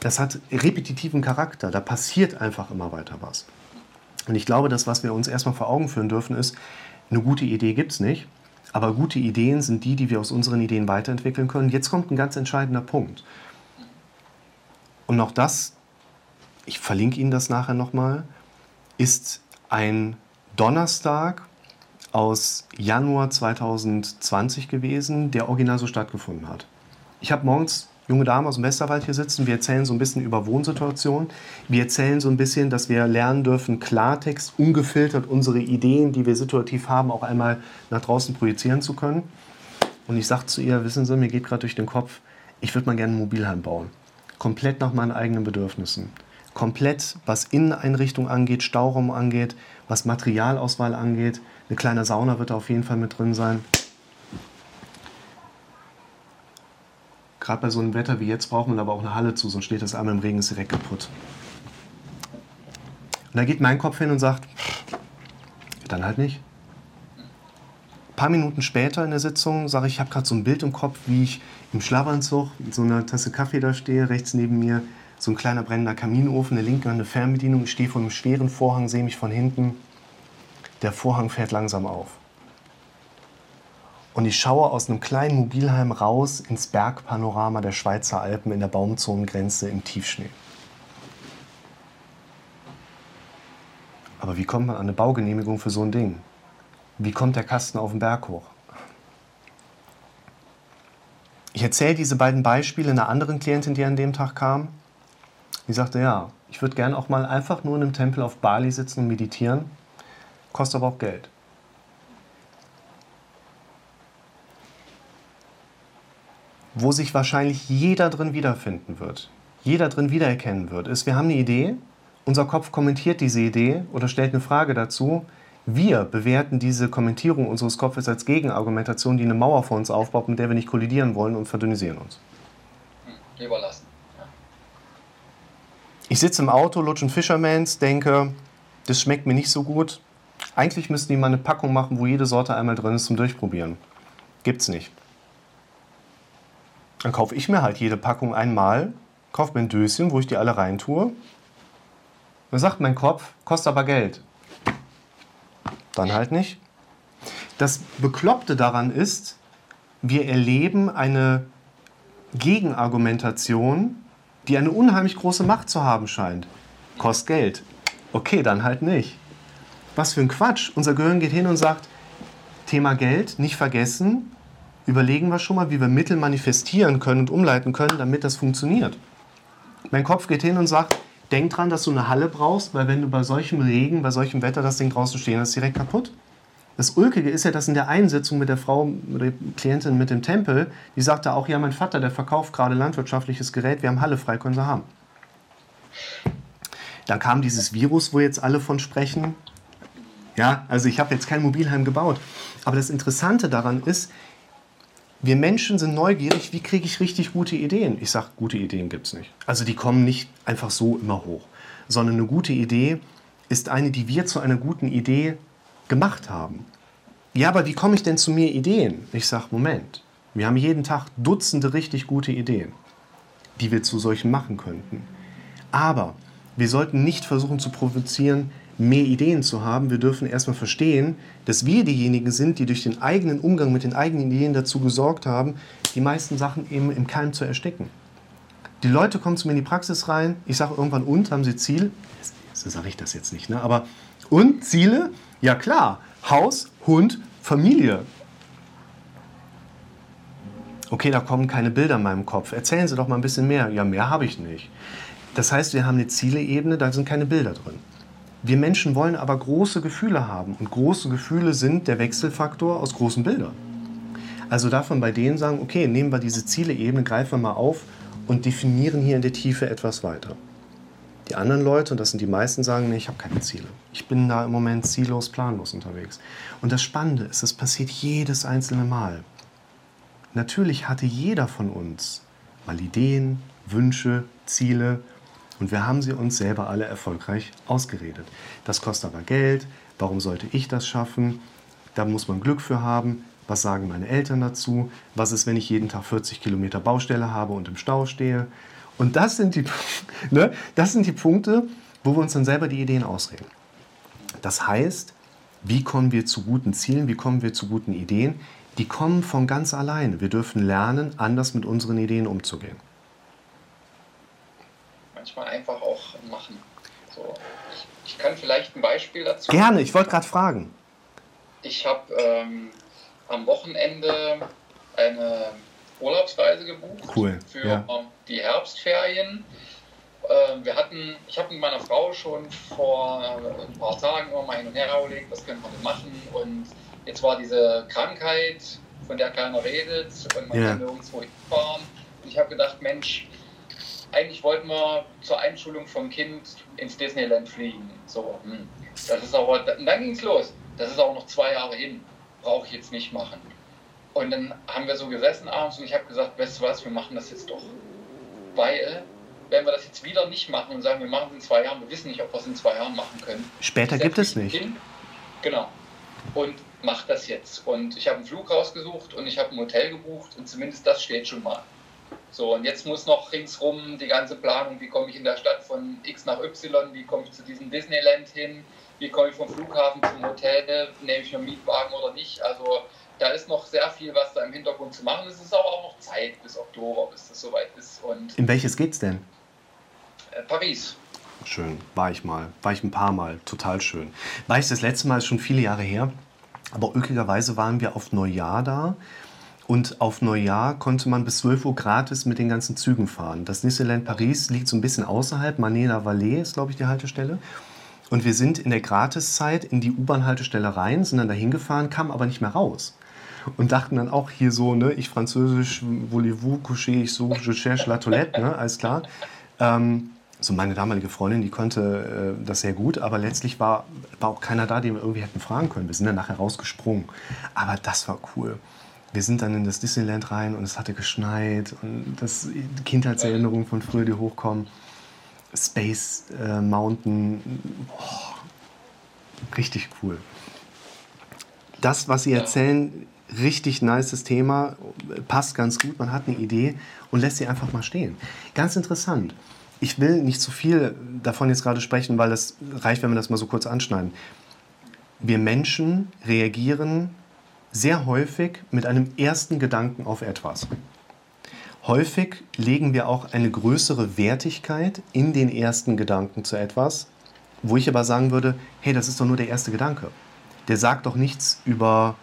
das hat repetitiven Charakter. Da passiert einfach immer weiter was. Und ich glaube, das, was wir uns erstmal vor Augen führen dürfen, ist, eine gute Idee gibt es nicht, aber gute Ideen sind die, die wir aus unseren Ideen weiterentwickeln können. Jetzt kommt ein ganz entscheidender Punkt. Und auch das, ich verlinke Ihnen das nachher nochmal, ist ein Donnerstag aus Januar 2020 gewesen, der original so stattgefunden hat. Ich habe morgens junge Damen aus dem Westerwald hier sitzen. Wir erzählen so ein bisschen über Wohnsituationen. Wir erzählen so ein bisschen, dass wir lernen dürfen, Klartext, ungefiltert unsere Ideen, die wir situativ haben, auch einmal nach draußen projizieren zu können. Und ich sage zu ihr, wissen Sie, mir geht gerade durch den Kopf, ich würde mal gerne ein Mobilheim bauen. Komplett nach meinen eigenen Bedürfnissen. Komplett, was Inneneinrichtung angeht, Stauraum angeht, was Materialauswahl angeht, eine kleine Sauna wird da auf jeden Fall mit drin sein. Gerade bei so einem Wetter wie jetzt braucht man aber auch eine Halle zu, sonst steht das einmal im Regen, ist direkt kaputt. Und da geht mein Kopf hin und sagt, dann halt nicht. Ein paar Minuten später in der Sitzung sage ich, ich habe gerade so ein Bild im Kopf, wie ich im Schlafanzug mit so einer Tasse Kaffee da stehe, rechts neben mir so ein kleiner brennender Kaminofen, eine linke eine Fernbedienung, ich stehe vor einem schweren Vorhang, sehe mich von hinten der Vorhang fährt langsam auf. Und ich schaue aus einem kleinen Mobilheim raus ins Bergpanorama der Schweizer Alpen in der Baumzonengrenze im Tiefschnee. Aber wie kommt man an eine Baugenehmigung für so ein Ding? Wie kommt der Kasten auf den Berg hoch? Ich erzähle diese beiden Beispiele einer anderen Klientin, die an dem Tag kam. Die sagte, ja, ich würde gerne auch mal einfach nur in einem Tempel auf Bali sitzen und meditieren. Kostet aber auch Geld. Wo sich wahrscheinlich jeder drin wiederfinden wird, jeder drin wiedererkennen wird, ist, wir haben eine Idee, unser Kopf kommentiert diese Idee oder stellt eine Frage dazu. Wir bewerten diese Kommentierung unseres Kopfes als Gegenargumentation, die eine Mauer vor uns aufbaut, mit der wir nicht kollidieren wollen und verdünnisieren uns.
Hm, überlassen.
Ich sitze im Auto, lutsche ein Fishermans, denke, das schmeckt mir nicht so gut. Eigentlich müssten die mal eine Packung machen, wo jede Sorte einmal drin ist zum Durchprobieren. Gibt's nicht. Dann kaufe ich mir halt jede Packung einmal, kaufe mir ein Döschen, wo ich die alle reintue dann sagt mein Kopf, kostet aber Geld. Dann halt nicht. Das Bekloppte daran ist, wir erleben eine Gegenargumentation, die eine unheimlich große Macht zu haben scheint. Kostet Geld. Okay, dann halt nicht. Was für ein Quatsch. Unser Gehirn geht hin und sagt, Thema Geld, nicht vergessen, überlegen wir schon mal, wie wir Mittel manifestieren können und umleiten können, damit das funktioniert. Mein Kopf geht hin und sagt, denk dran, dass du eine Halle brauchst, weil wenn du bei solchem Regen, bei solchem Wetter das Ding draußen stehen hast, direkt kaputt. Das Ulkige ist ja, dass in der Einsitzung mit der Frau, mit der Klientin mit dem Tempel, die sagte auch, ja, mein Vater, der verkauft gerade landwirtschaftliches Gerät, wir haben Halle frei, können sie haben. Dann kam dieses Virus, wo jetzt alle von sprechen. Ja, also ich habe jetzt kein Mobilheim gebaut. Aber das Interessante daran ist, wir Menschen sind neugierig, wie kriege ich richtig gute Ideen? Ich sage, gute Ideen gibt es nicht. Also die kommen nicht einfach so immer hoch, sondern eine gute Idee ist eine, die wir zu einer guten Idee gemacht haben. Ja, aber wie komme ich denn zu mir Ideen? Ich sage, Moment, wir haben jeden Tag Dutzende richtig gute Ideen, die wir zu solchen machen könnten. Aber wir sollten nicht versuchen zu provozieren, mehr Ideen zu haben. Wir dürfen erstmal verstehen, dass wir diejenigen sind, die durch den eigenen Umgang mit den eigenen Ideen dazu gesorgt haben, die meisten Sachen eben im Keim zu ersticken. Die Leute kommen zu mir in die Praxis rein, ich sage irgendwann, und, haben sie Ziel? So sage ich das jetzt nicht, ne? aber und Ziele? Ja klar, Haus, Hund, Familie. Okay, da kommen keine Bilder in meinem Kopf. Erzählen Sie doch mal ein bisschen mehr. Ja, mehr habe ich nicht. Das heißt, wir haben eine Zieleebene, da sind keine Bilder drin. Wir Menschen wollen aber große Gefühle haben und große Gefühle sind der Wechselfaktor aus großen Bildern. Also davon bei denen sagen, okay, nehmen wir diese Zieleebene, greifen wir mal auf und definieren hier in der Tiefe etwas weiter. Die anderen Leute, und das sind die meisten, sagen, nee, ich habe keine Ziele. Ich bin da im Moment ziellos, planlos unterwegs. Und das Spannende ist, es passiert jedes einzelne Mal. Natürlich hatte jeder von uns mal Ideen, Wünsche, Ziele und wir haben sie uns selber alle erfolgreich ausgeredet. Das kostet aber Geld. Warum sollte ich das schaffen? Da muss man Glück für haben. Was sagen meine Eltern dazu? Was ist, wenn ich jeden Tag 40 Kilometer Baustelle habe und im Stau stehe? Und das sind die, ne, das sind die Punkte, wo wir uns dann selber die Ideen ausreden. Das heißt, wie kommen wir zu guten Zielen? Wie kommen wir zu guten Ideen? Die kommen von ganz alleine. Wir dürfen lernen, anders mit unseren Ideen umzugehen
manchmal einfach auch machen. So, ich, ich kann vielleicht ein Beispiel dazu.
Gerne, ich wollte gerade fragen.
Ich habe ähm, am Wochenende eine Urlaubsreise gebucht
cool.
für
ja.
die Herbstferien. Äh, wir hatten, ich habe mit meiner Frau schon vor ein paar Tagen immer mal hin und her überlegt, was können wir denn machen. Und jetzt war diese Krankheit, von der keiner redet und man ja. kann nirgendwo hinfahren. Und ich habe gedacht, Mensch, eigentlich wollten wir zur Einschulung vom Kind ins Disneyland fliegen. So, hm. Das ist aber, und dann ging es los. Das ist auch noch zwei Jahre hin. Brauche ich jetzt nicht machen. Und dann haben wir so gesessen abends und ich habe gesagt, weißt du was, wir machen das jetzt doch. Weil, wenn wir das jetzt wieder nicht machen und sagen, wir machen es in zwei Jahren, wir wissen nicht, ob wir es in zwei Jahren machen können.
Später gibt es nicht.
Hin, genau. Und mach das jetzt. Und ich habe einen Flug rausgesucht und ich habe ein Hotel gebucht und zumindest das steht schon mal. So, und jetzt muss noch ringsrum die ganze Planung, wie komme ich in der Stadt von X nach Y, wie komme ich zu diesem Disneyland hin, wie komme ich vom Flughafen zum Hotel, nehme ich einen Mietwagen oder nicht. Also da ist noch sehr viel, was da im Hintergrund zu machen ist. Es ist aber auch noch Zeit bis Oktober, bis das soweit ist. Und
in welches geht's denn?
Äh, Paris.
Schön, war ich mal. War ich ein paar Mal. Total schön. War ich das letzte Mal, ist schon viele Jahre her. Aber üblicherweise waren wir auf Neujahr da. Und auf Neujahr konnte man bis 12 Uhr gratis mit den ganzen Zügen fahren. Das Disneyland Paris liegt so ein bisschen außerhalb. Manena Vallée ist, glaube ich, die Haltestelle. Und wir sind in der Gratiszeit in die U-Bahn-Haltestelle rein, sind dann dahin gefahren, kamen aber nicht mehr raus. Und dachten dann auch hier so, ne, ich französisch, voulez-vous coucher, ich so, je cherche la toilette, ne, alles klar. Ähm, so meine damalige Freundin, die konnte äh, das sehr gut, aber letztlich war, war auch keiner da, den wir irgendwie hätten fragen können. Wir sind dann nachher rausgesprungen. Aber das war cool. Wir sind dann in das Disneyland rein und es hatte geschneit und das Kindheitserinnerungen von früher, die hochkommen. Space äh, Mountain, boah, richtig cool. Das, was Sie erzählen, richtig nices Thema, passt ganz gut, man hat eine Idee und lässt sie einfach mal stehen. Ganz interessant. Ich will nicht zu viel davon jetzt gerade sprechen, weil das reicht, wenn wir das mal so kurz anschneiden. Wir Menschen reagieren sehr häufig mit einem ersten Gedanken auf etwas. Häufig legen wir auch eine größere Wertigkeit in den ersten Gedanken zu etwas, wo ich aber sagen würde, hey, das ist doch nur der erste Gedanke. Der sagt doch nichts über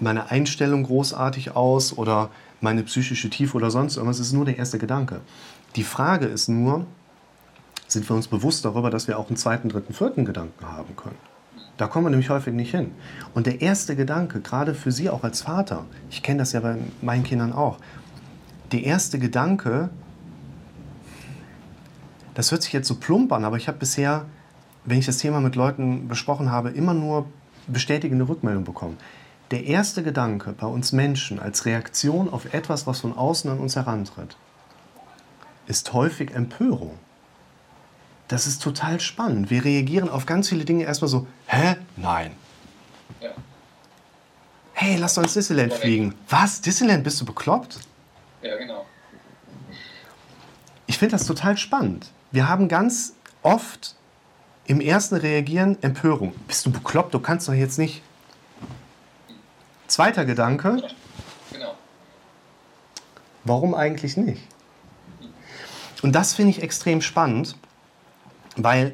meine Einstellung großartig aus oder meine psychische Tiefe oder sonst irgendwas. Es ist nur der erste Gedanke. Die Frage ist nur, sind wir uns bewusst darüber, dass wir auch einen zweiten, dritten, vierten Gedanken haben können? Da kommen wir nämlich häufig nicht hin. Und der erste Gedanke, gerade für Sie auch als Vater, ich kenne das ja bei meinen Kindern auch, der erste Gedanke, das hört sich jetzt so plump an, aber ich habe bisher, wenn ich das Thema mit Leuten besprochen habe, immer nur bestätigende Rückmeldung bekommen. Der erste Gedanke bei uns Menschen als Reaktion auf etwas, was von außen an uns herantritt, ist häufig Empörung. Das ist total spannend. Wir reagieren auf ganz viele Dinge erstmal so, hä? Nein. Ja. Hey, lass uns Disneyland fliegen. Was? Disneyland? Bist du bekloppt?
Ja, genau.
Ich finde das total spannend. Wir haben ganz oft im ersten Reagieren Empörung. Bist du bekloppt? Du kannst doch jetzt nicht. Zweiter Gedanke. Genau. Warum eigentlich nicht? Und das finde ich extrem spannend, weil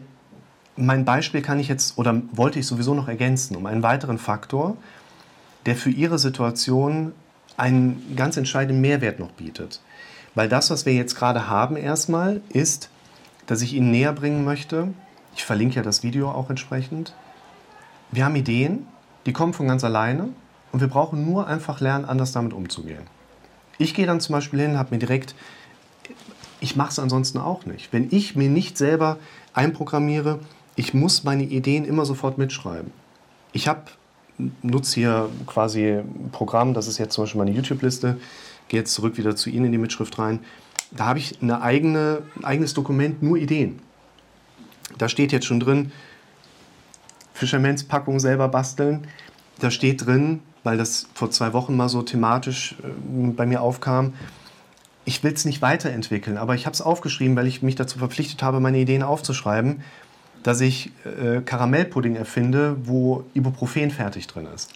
mein Beispiel kann ich jetzt oder wollte ich sowieso noch ergänzen um einen weiteren Faktor, der für Ihre Situation einen ganz entscheidenden Mehrwert noch bietet. Weil das, was wir jetzt gerade haben erstmal, ist, dass ich Ihnen näher bringen möchte, ich verlinke ja das Video auch entsprechend, wir haben Ideen, die kommen von ganz alleine und wir brauchen nur einfach lernen, anders damit umzugehen. Ich gehe dann zum Beispiel hin, habe mir direkt, ich mache es ansonsten auch nicht. Wenn ich mir nicht selber einprogrammiere, ich muss meine Ideen immer sofort mitschreiben. Ich habe nutze hier quasi ein Programm, das ist jetzt zum Beispiel meine YouTube-Liste, gehe jetzt zurück wieder zu Ihnen in die Mitschrift rein. Da habe ich eine eigene, ein eigenes Dokument, nur Ideen. Da steht jetzt schon drin, Fischermans-Packung selber basteln. Da steht drin, weil das vor zwei Wochen mal so thematisch äh, bei mir aufkam, ich will es nicht weiterentwickeln, aber ich habe es aufgeschrieben, weil ich mich dazu verpflichtet habe, meine Ideen aufzuschreiben dass ich äh, Karamellpudding erfinde, wo Ibuprofen fertig drin ist.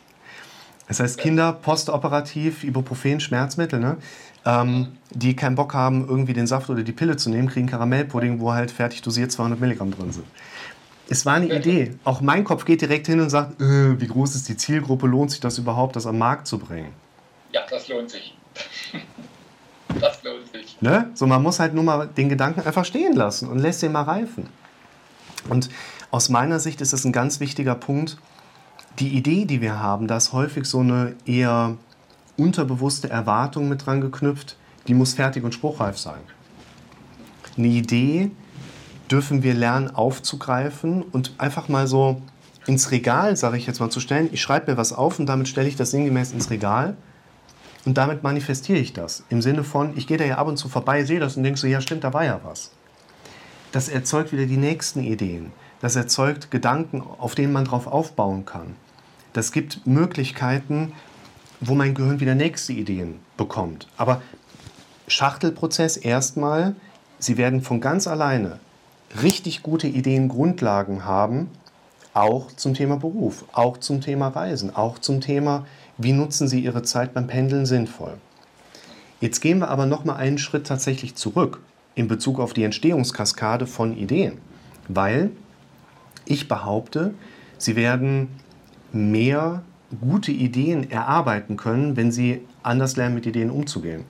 Das heißt, Kinder postoperativ, Ibuprofen, Schmerzmittel, ne? Ähm, die keinen Bock haben, irgendwie den Saft oder die Pille zu nehmen, kriegen Karamellpudding, wo halt fertig dosiert 200 Milligramm drin sind. Es war eine Idee. Auch mein Kopf geht direkt hin und sagt, äh, wie groß ist die Zielgruppe, lohnt sich das überhaupt, das am Markt zu bringen?
Ja, das lohnt sich. <laughs> das lohnt sich.
Ne? So, man muss halt nur mal den Gedanken einfach stehen lassen und lässt den mal reifen. Und aus meiner Sicht ist es ein ganz wichtiger Punkt. Die Idee, die wir haben, da ist häufig so eine eher unterbewusste Erwartung mit dran geknüpft, die muss fertig und spruchreif sein. Eine Idee dürfen wir lernen aufzugreifen und einfach mal so ins Regal, sage ich jetzt mal, zu stellen. Ich schreibe mir was auf und damit stelle ich das sinngemäß ins Regal und damit manifestiere ich das. Im Sinne von, ich gehe da ja ab und zu vorbei, sehe das und denke so, ja stimmt, da war ja was das erzeugt wieder die nächsten Ideen. Das erzeugt Gedanken, auf denen man drauf aufbauen kann. Das gibt Möglichkeiten, wo mein Gehirn wieder nächste Ideen bekommt. Aber Schachtelprozess erstmal, Sie werden von ganz alleine richtig gute Ideen, Grundlagen haben, auch zum Thema Beruf, auch zum Thema Reisen, auch zum Thema, wie nutzen Sie Ihre Zeit beim Pendeln sinnvoll. Jetzt gehen wir aber noch mal einen Schritt tatsächlich zurück in Bezug auf die Entstehungskaskade von Ideen. Weil ich behaupte, sie werden mehr gute Ideen erarbeiten können, wenn sie anders lernen, mit Ideen umzugehen.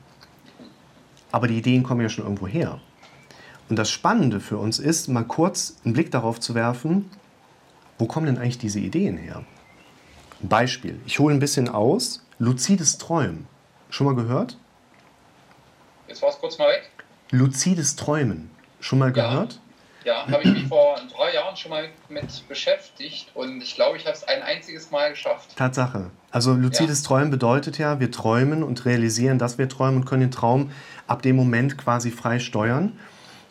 Aber die Ideen kommen ja schon irgendwo her. Und das Spannende für uns ist, mal kurz einen Blick darauf zu werfen, wo kommen denn eigentlich diese Ideen her? Beispiel, ich hole ein bisschen aus, luzides Träumen. Schon mal gehört?
Jetzt war es kurz mal weg.
Luzides Träumen. Schon mal gehört?
Ja, habe ich mich vor paar Jahren schon mal mit beschäftigt und ich glaube, ich habe es ein einziges Mal geschafft.
Tatsache. Also luzides ja. Träumen bedeutet ja, wir träumen und realisieren, dass wir träumen und können den Traum ab dem Moment quasi frei steuern.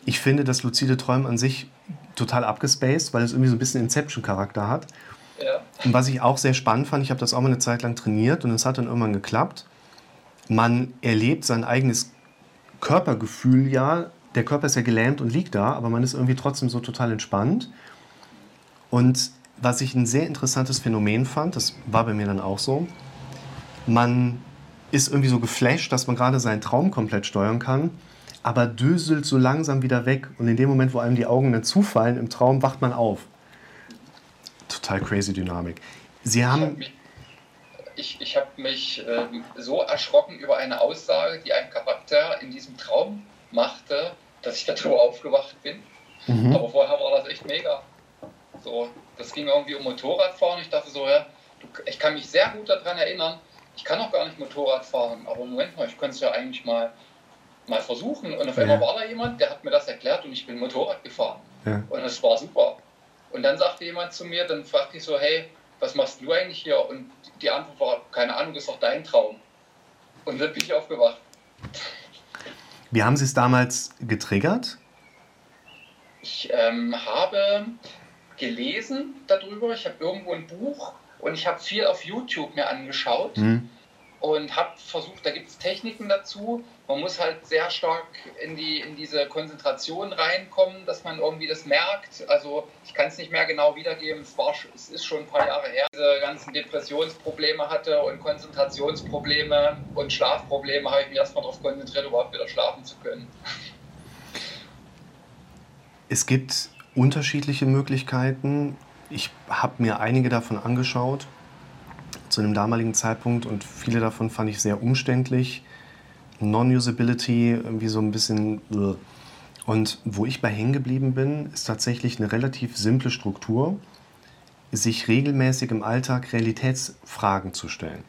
Ich finde das luzide Träumen an sich total abgespaced, weil es irgendwie so ein bisschen Inception-Charakter hat. Ja. Und was ich auch sehr spannend fand, ich habe das auch mal eine Zeit lang trainiert und es hat dann irgendwann geklappt. Man erlebt sein eigenes Körpergefühl ja der Körper ist ja gelähmt und liegt da, aber man ist irgendwie trotzdem so total entspannt. Und was ich ein sehr interessantes Phänomen fand, das war bei mir dann auch so, man ist irgendwie so geflasht, dass man gerade seinen Traum komplett steuern kann, aber döselt so langsam wieder weg. Und in dem Moment, wo einem die Augen dann zufallen im Traum, wacht man auf. Total crazy Dynamik. Sie haben.
Ich, ich habe mich äh, so erschrocken über eine Aussage, die ein Charakter in diesem Traum machte, dass ich darüber aufgewacht bin. Mhm. Aber vorher war das echt mega. So, das ging irgendwie um Motorradfahren. Ich dachte so, ja, ich kann mich sehr gut daran erinnern, ich kann auch gar nicht Motorrad fahren, aber Moment mal, ich könnte es ja eigentlich mal, mal versuchen. Und auf einmal ja. war da jemand, der hat mir das erklärt und ich bin Motorrad gefahren. Ja. Und es war super. Und dann sagte jemand zu mir, dann fragte ich so, hey, was machst du eigentlich hier? Und die Antwort war, keine Ahnung, das ist doch dein Traum. Und dann bin ich aufgewacht.
Wie haben Sie es damals getriggert?
Ich ähm, habe gelesen darüber, ich habe irgendwo ein Buch und ich habe viel auf YouTube mir angeschaut. Mhm und habe versucht, da gibt es Techniken dazu. Man muss halt sehr stark in, die, in diese Konzentration reinkommen, dass man irgendwie das merkt. Also ich kann es nicht mehr genau wiedergeben, es, war, es ist schon ein paar Jahre her. Diese ganzen Depressionsprobleme hatte und Konzentrationsprobleme und Schlafprobleme, habe ich mich erstmal darauf konzentriert, überhaupt wieder schlafen zu können.
Es gibt unterschiedliche Möglichkeiten. Ich habe mir einige davon angeschaut zu einem damaligen Zeitpunkt und viele davon fand ich sehr umständlich. Non-Usability, irgendwie so ein bisschen. Und wo ich bei hängen geblieben bin, ist tatsächlich eine relativ simple Struktur, sich regelmäßig im Alltag Realitätsfragen zu stellen.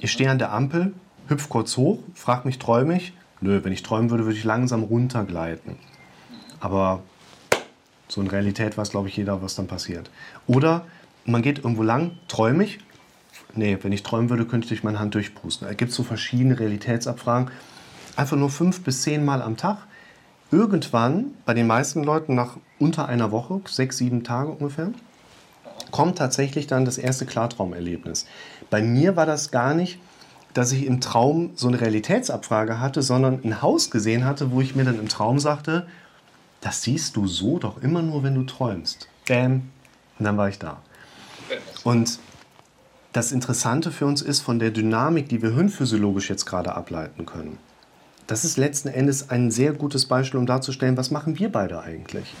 Ich stehe an der Ampel, hüpf kurz hoch, frag mich, träume ich? Nö, wenn ich träumen würde, würde ich langsam runtergleiten. Aber so in Realität weiß, glaube ich, jeder, was dann passiert. Oder man geht irgendwo lang, träume ich, Nee, wenn ich träumen würde, könnte ich meine Hand durchpusten. Da gibt es so verschiedene Realitätsabfragen. Einfach nur fünf bis zehn Mal am Tag. Irgendwann, bei den meisten Leuten nach unter einer Woche, sechs, sieben Tage ungefähr, kommt tatsächlich dann das erste Klartraumerlebnis. Bei mir war das gar nicht, dass ich im Traum so eine Realitätsabfrage hatte, sondern ein Haus gesehen hatte, wo ich mir dann im Traum sagte, das siehst du so doch immer nur, wenn du träumst. Bam. Und dann war ich da. Und das Interessante für uns ist von der Dynamik, die wir hirnphysiologisch jetzt gerade ableiten können. Das ist letzten Endes ein sehr gutes Beispiel, um darzustellen, was machen wir beide eigentlich.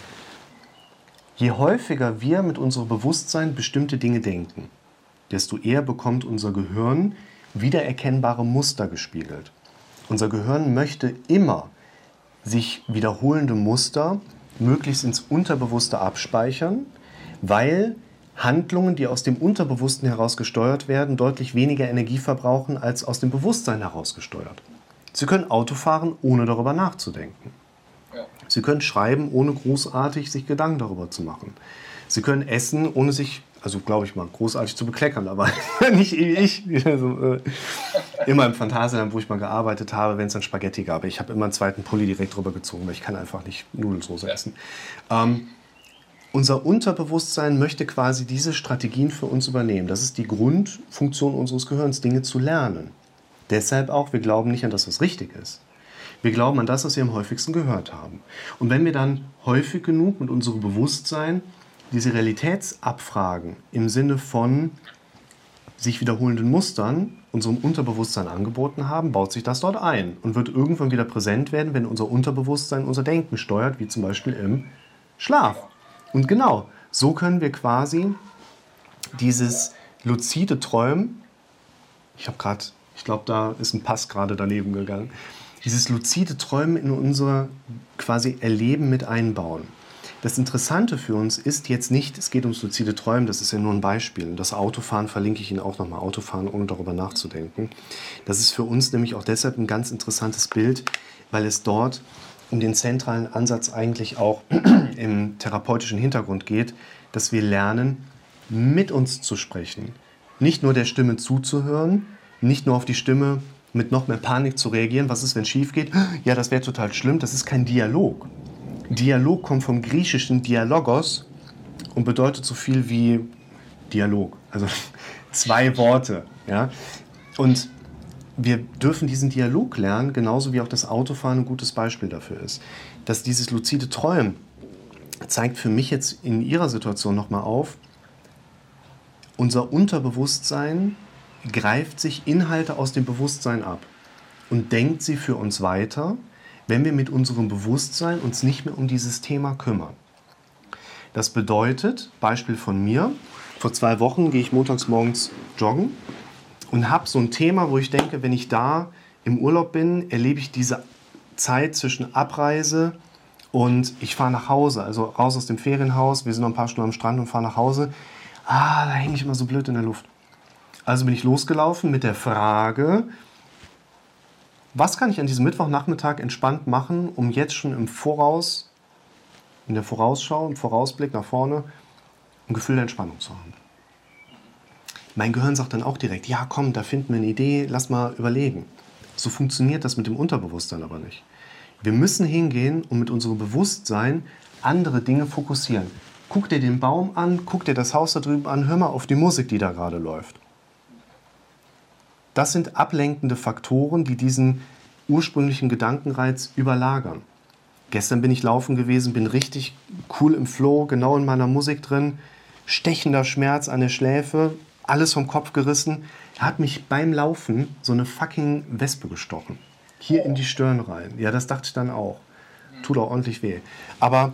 Je häufiger wir mit unserem Bewusstsein bestimmte Dinge denken, desto eher bekommt unser Gehirn wiedererkennbare Muster gespiegelt. Unser Gehirn möchte immer sich wiederholende Muster möglichst ins Unterbewusste abspeichern, weil Handlungen, die aus dem Unterbewussten heraus gesteuert werden, deutlich weniger Energie verbrauchen als aus dem Bewusstsein heraus gesteuert. Sie können Auto fahren, ohne darüber nachzudenken. Sie können schreiben, ohne großartig sich Gedanken darüber zu machen. Sie können essen, ohne sich, also glaube ich mal, großartig zu bekleckern, aber <laughs> nicht ich. Also, äh, immer im Phantasialand, wo ich mal gearbeitet habe, wenn es dann Spaghetti gab. Ich habe immer einen zweiten Pulli direkt drüber gezogen, weil ich kann einfach nicht Nudelsoße essen. Ähm, unser Unterbewusstsein möchte quasi diese Strategien für uns übernehmen. Das ist die Grundfunktion unseres Gehirns, Dinge zu lernen. Deshalb auch, wir glauben nicht an das, was richtig ist. Wir glauben an das, was wir am häufigsten gehört haben. Und wenn wir dann häufig genug mit unserem Bewusstsein diese Realitätsabfragen im Sinne von sich wiederholenden Mustern unserem Unterbewusstsein angeboten haben, baut sich das dort ein und wird irgendwann wieder präsent werden, wenn unser Unterbewusstsein unser Denken steuert, wie zum Beispiel im Schlaf. Und genau, so können wir quasi dieses luzide Träumen, ich habe gerade, ich glaube, da ist ein Pass gerade daneben gegangen, dieses luzide Träumen in unser quasi Erleben mit einbauen. Das Interessante für uns ist jetzt nicht, es geht ums luzide Träumen, das ist ja nur ein Beispiel. Das Autofahren verlinke ich Ihnen auch nochmal, Autofahren ohne darüber nachzudenken. Das ist für uns nämlich auch deshalb ein ganz interessantes Bild, weil es dort um den zentralen Ansatz eigentlich auch <clears throat> im therapeutischen Hintergrund geht, dass wir lernen, mit uns zu sprechen. Nicht nur der Stimme zuzuhören, nicht nur auf die Stimme mit noch mehr Panik zu reagieren. Was ist, wenn schief geht? <gasps> Ja, das wäre total schlimm. Das ist kein Dialog. Dialog kommt vom griechischen Dialogos und bedeutet so viel wie Dialog. Also <laughs> zwei Worte. Ja? Und wir dürfen diesen Dialog lernen, genauso wie auch das Autofahren ein gutes Beispiel dafür ist. Dass dieses luzide Träumen zeigt für mich jetzt in Ihrer Situation nochmal auf, unser Unterbewusstsein greift sich Inhalte aus dem Bewusstsein ab und denkt sie für uns weiter, wenn wir mit unserem Bewusstsein uns nicht mehr um dieses Thema kümmern. Das bedeutet, Beispiel von mir, vor zwei Wochen gehe ich montags morgens joggen und habe so ein Thema, wo ich denke, wenn ich da im Urlaub bin, erlebe ich diese Zeit zwischen Abreise und ich fahre nach Hause, also raus aus dem Ferienhaus, wir sind noch ein paar Stunden am Strand und fahren nach Hause. Ah, da hänge ich immer so blöd in der Luft. Also bin ich losgelaufen mit der Frage, was kann ich an diesem Mittwochnachmittag entspannt machen, um jetzt schon im Voraus, in der Vorausschau, im Vorausblick nach vorne, ein Gefühl der Entspannung zu haben? Mein Gehirn sagt dann auch direkt, ja komm, da finden wir eine Idee, lass mal überlegen. So funktioniert das mit dem Unterbewusstsein aber nicht. Wir müssen hingehen und mit unserem Bewusstsein andere Dinge fokussieren. Guck dir den Baum an, guck dir das Haus da drüben an, hör mal auf die Musik, die da gerade läuft. Das sind ablenkende Faktoren, die diesen ursprünglichen Gedankenreiz überlagern. Gestern bin ich laufen gewesen, bin richtig cool im Flow, genau in meiner Musik drin, stechender Schmerz an der Schläfe, alles vom Kopf gerissen. Er hat mich beim Laufen so eine fucking Wespe gestochen. Hier in die Stirn rein. Ja, das dachte ich dann auch. Tut auch ordentlich weh. Aber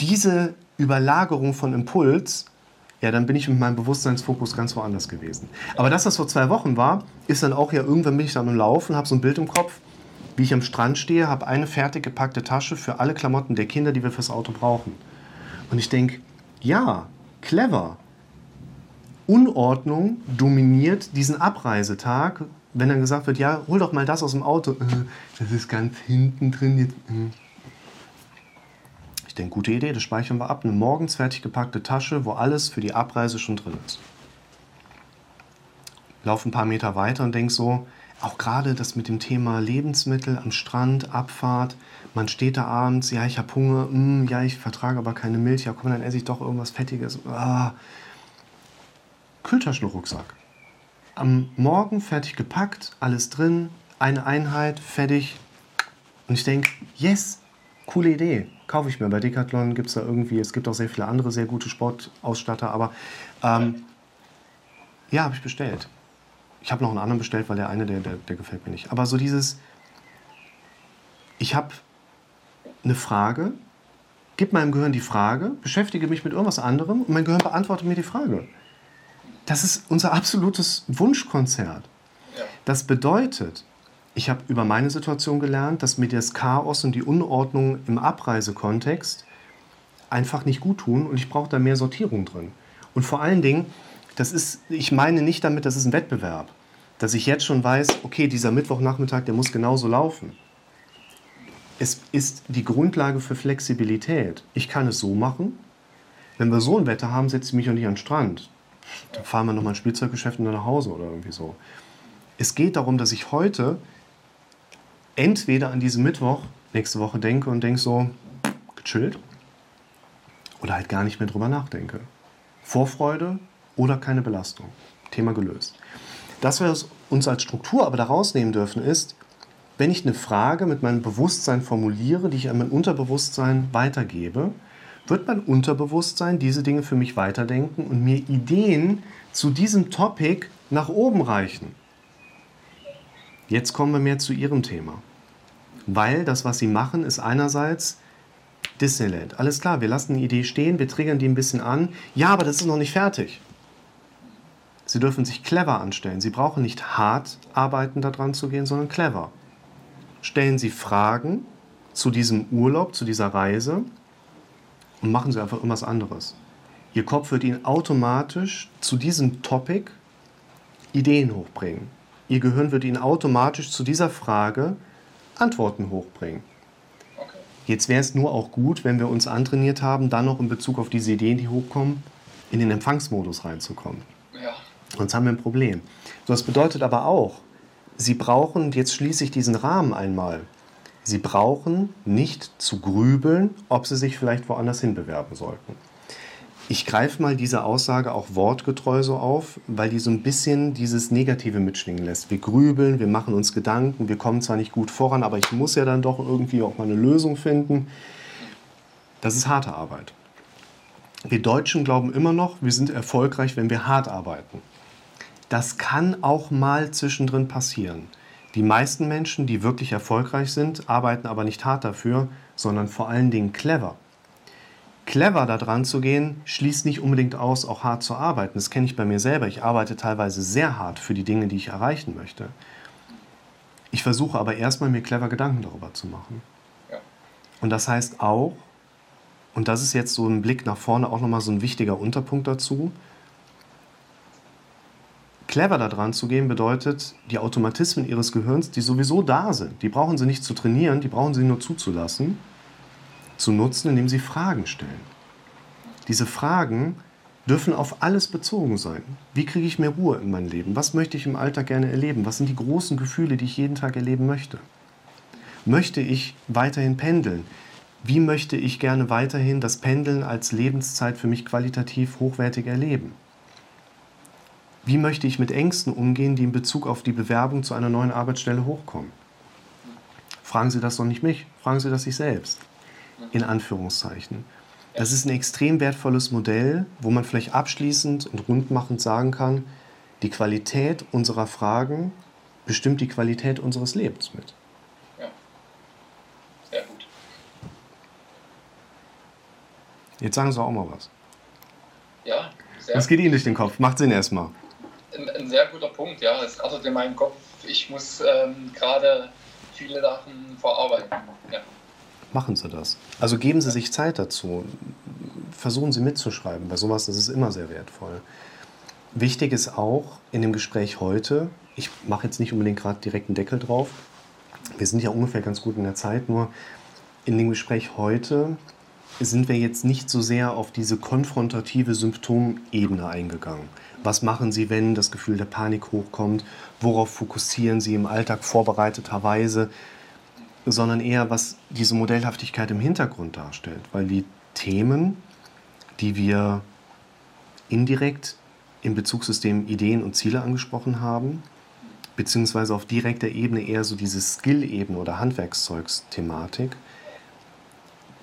diese Überlagerung von Impuls, ja, dann bin ich mit meinem Bewusstseinsfokus ganz woanders gewesen. Aber dass das vor zwei Wochen war, ist dann auch ja, irgendwann bin ich dann im Laufen, habe so ein Bild im Kopf, wie ich am Strand stehe, habe eine fertig gepackte Tasche für alle Klamotten der Kinder, die wir fürs Auto brauchen. Und ich denke, ja, clever. Unordnung dominiert diesen Abreisetag, wenn dann gesagt wird, ja, hol doch mal das aus dem Auto. Äh, das ist ganz hinten drin. Äh. Ich denke, gute Idee, das speichern wir ab. Eine morgens fertig gepackte Tasche, wo alles für die Abreise schon drin ist. Laufe ein paar Meter weiter und denke so, auch gerade das mit dem Thema Lebensmittel am Strand, Abfahrt, man steht da abends, ja, ich habe Hunger, mm, ja, ich vertrage aber keine Milch, ja, komm, dann esse ich doch irgendwas Fettiges. Ah, Kühltaschenrucksack. Am Morgen fertig gepackt, alles drin, eine Einheit, fertig. Und ich denke, yes, coole Idee. Kaufe ich mir. Bei Decathlon gibt es da irgendwie, es gibt auch sehr viele andere sehr gute Sportausstatter, aber ähm, ja, habe ich bestellt. Ich habe noch einen anderen bestellt, weil der eine, der, der, der gefällt mir nicht. Aber so dieses, ich habe eine Frage, gib meinem Gehirn die Frage, beschäftige mich mit irgendwas anderem und mein Gehirn beantwortet mir die Frage. Das ist unser absolutes Wunschkonzert. Das bedeutet, ich habe über meine Situation gelernt, dass mir das Chaos und die Unordnung im Abreisekontext einfach nicht gut tun und ich brauche da mehr Sortierung drin. Und vor allen Dingen, das ist, ich meine nicht damit, das ist ein Wettbewerb, dass ich jetzt schon weiß, okay, dieser Mittwochnachmittag, der muss genauso laufen. Es ist die Grundlage für Flexibilität. Ich kann es so machen. Wenn wir so ein Wetter haben, setze ich mich auch nicht an den Strand dann fahren wir nochmal ein Spielzeuggeschäft und dann nach Hause oder irgendwie so. Es geht darum, dass ich heute entweder an diesem Mittwoch nächste Woche denke und denke so, gechillt, oder halt gar nicht mehr drüber nachdenke. Vorfreude oder keine Belastung. Thema gelöst. Das, was wir uns als Struktur aber da rausnehmen dürfen, ist, wenn ich eine Frage mit meinem Bewusstsein formuliere, die ich an mein Unterbewusstsein weitergebe, wird mein Unterbewusstsein diese Dinge für mich weiterdenken und mir Ideen zu diesem Topic nach oben reichen. Jetzt kommen wir mehr zu Ihrem Thema. Weil das, was Sie machen, ist einerseits Disneyland. Alles klar, wir lassen die Idee stehen, wir triggern die ein bisschen an. Ja, aber das ist noch nicht fertig. Sie dürfen sich clever anstellen. Sie brauchen nicht hart arbeiten, daran zu gehen, sondern clever. Stellen Sie Fragen zu diesem Urlaub, zu dieser Reise und machen Sie einfach irgendwas anderes. Ihr Kopf wird Ihnen automatisch zu diesem Topic Ideen hochbringen. Ihr Gehirn wird Ihnen automatisch zu dieser Frage Antworten hochbringen. Jetzt wäre es nur auch gut, wenn wir uns antrainiert haben, dann noch in Bezug auf diese Ideen, die hochkommen, in den Empfangsmodus reinzukommen.
Ja.
Sonst haben wir ein Problem. Das bedeutet aber auch, Sie brauchen, jetzt schließe ich diesen Rahmen einmal, Sie brauchen nicht zu grübeln, ob Sie sich vielleicht woanders hin bewerben sollten. Ich greife mal diese Aussage auch wortgetreu so auf, weil die so ein bisschen dieses Negative mitschwingen lässt. Wir grübeln, wir machen uns Gedanken, wir kommen zwar nicht gut voran, aber ich muss ja dann doch irgendwie auch mal eine Lösung finden. Das ist harte Arbeit. Wir Deutschen glauben immer noch, wir sind erfolgreich, wenn wir hart arbeiten. Das kann auch mal zwischendrin passieren. Die meisten Menschen, die wirklich erfolgreich sind, arbeiten aber nicht hart dafür, sondern vor allen Dingen clever clever da dran zu gehen, schließt nicht unbedingt aus, auch hart zu arbeiten. Das kenne ich bei mir selber. Ich arbeite teilweise sehr hart für die Dinge, die ich erreichen möchte. Ich versuche aber erstmal mir clever Gedanken darüber zu machen. Ja. Und das heißt auch, und das ist jetzt so ein Blick nach vorne auch nochmal so ein wichtiger Unterpunkt dazu, clever da dran zu gehen bedeutet, die Automatismen ihres Gehirns, die sowieso da sind, die brauchen sie nicht zu trainieren, die brauchen sie nur zuzulassen zu nutzen, indem sie Fragen stellen. Diese Fragen dürfen auf alles bezogen sein. Wie kriege ich mehr Ruhe in mein Leben? Was möchte ich im Alltag gerne erleben? Was sind die großen Gefühle, die ich jeden Tag erleben möchte? Möchte ich weiterhin pendeln? Wie möchte ich gerne weiterhin das Pendeln als Lebenszeit für mich qualitativ hochwertig erleben? Wie möchte ich mit Ängsten umgehen, die in Bezug auf die Bewerbung zu einer neuen Arbeitsstelle hochkommen? Fragen Sie das doch nicht mich, fragen Sie das sich selbst in Anführungszeichen. Das ist ein extrem wertvolles Modell, wo man vielleicht abschließend und rundmachend sagen kann, die Qualität unserer Fragen bestimmt die Qualität unseres Lebens mit. Ja, sehr gut. Jetzt sagen Sie auch mal was.
Ja,
sehr Was geht Ihnen durch den Kopf? Macht Sinn erstmal.
Ein, ein sehr guter Punkt, ja. Es rattert in meinem Kopf. Ich muss ähm, gerade viele Sachen verarbeiten. Ja
machen Sie das. Also geben Sie sich Zeit dazu. Versuchen Sie mitzuschreiben. Bei sowas ist es immer sehr wertvoll. Wichtig ist auch in dem Gespräch heute, ich mache jetzt nicht unbedingt gerade direkt einen Deckel drauf, wir sind ja ungefähr ganz gut in der Zeit, nur in dem Gespräch heute sind wir jetzt nicht so sehr auf diese konfrontative Symptomebene eingegangen. Was machen Sie, wenn das Gefühl der Panik hochkommt? Worauf fokussieren Sie im Alltag vorbereiteterweise? sondern eher, was diese Modellhaftigkeit im Hintergrund darstellt. Weil die Themen, die wir indirekt im Bezugssystem Ideen und Ziele angesprochen haben, beziehungsweise auf direkter Ebene eher so diese Skill-Ebene oder Handwerkszeugs-Thematik,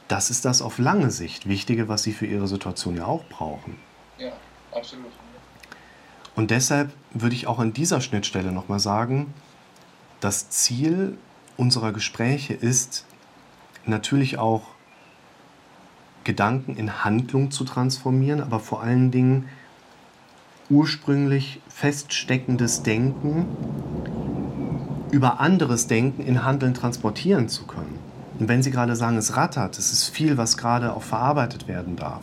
das ist das auf lange Sicht Wichtige, was Sie für Ihre Situation ja auch brauchen.
Ja, absolut.
Und deshalb würde ich auch an dieser Schnittstelle nochmal sagen, das Ziel unserer Gespräche ist natürlich auch Gedanken in Handlung zu transformieren, aber vor allen Dingen ursprünglich feststeckendes Denken über anderes Denken in Handeln transportieren zu können. Und wenn Sie gerade sagen, es rattert, es ist viel, was gerade auch verarbeitet werden darf,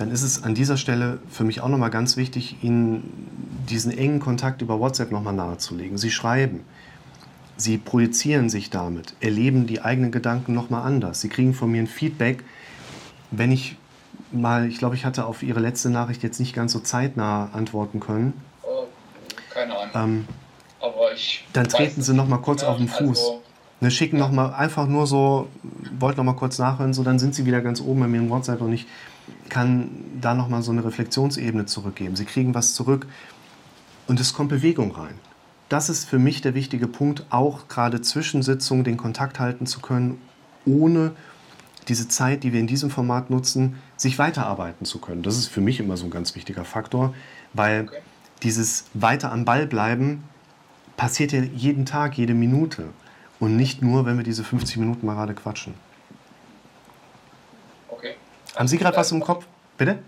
dann ist es an dieser Stelle für mich auch nochmal ganz wichtig, Ihnen diesen engen Kontakt über WhatsApp nochmal nahezulegen. Sie schreiben, Sie projizieren sich damit, erleben die eigenen Gedanken nochmal anders. Sie kriegen von mir ein Feedback, wenn ich mal, ich glaube, ich hatte auf Ihre letzte Nachricht jetzt nicht ganz so zeitnah antworten können.
Oh, keine Ahnung. Ähm, Aber ich.
Dann treten Sie nochmal kurz auf den Fuß. Also, ne, schicken ja. noch einfach nur so, wollt nochmal kurz nachhören, so dann sind Sie wieder ganz oben bei mir im WhatsApp und ich kann da nochmal so eine Reflexionsebene zurückgeben. Sie kriegen was zurück und es kommt Bewegung rein das ist für mich der wichtige Punkt, auch gerade zwischen Sitzungen den Kontakt halten zu können, ohne diese Zeit, die wir in diesem Format nutzen, sich weiterarbeiten zu können. Das ist für mich immer so ein ganz wichtiger Faktor, weil okay. dieses weiter am Ball bleiben passiert ja jeden Tag, jede Minute und nicht nur, wenn wir diese 50 Minuten mal gerade quatschen. Haben Sie gerade was im Kopf? Bitte?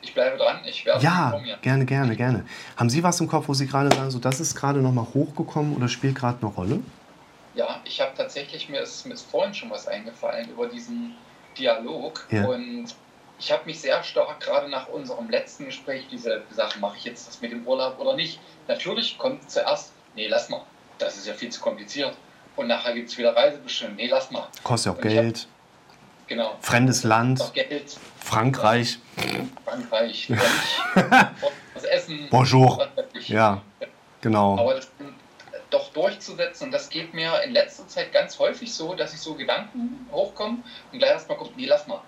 Ich bleibe dran, ich werde
Ja, gerne, gerne, gerne. Haben Sie was im Kopf, wo Sie gerade sagen, so das ist gerade nochmal hochgekommen oder spielt gerade eine Rolle?
Ja, ich habe tatsächlich, mir ist, mir ist vorhin schon was eingefallen über diesen Dialog
Ja.
und ich habe mich sehr stark gerade nach unserem letzten Gespräch diese Sache, mache ich jetzt das mit dem Urlaub oder nicht. Natürlich kommt zuerst, nee, lass mal, das ist ja viel zu kompliziert. Und nachher gibt es wieder Reisebestimmungen, nee, lass mal.
Kostet ja auch Geld.
Genau.
Fremdes Land,
Geld,
Frankreich.
Frankreich, <laughs> was essen.
Bonjour. Ja, genau.
Aber das doch durchzusetzen, und das geht mir in letzter Zeit ganz häufig so, dass ich so Gedanken hochkommen und gleich erstmal kommt, nee, lass mal.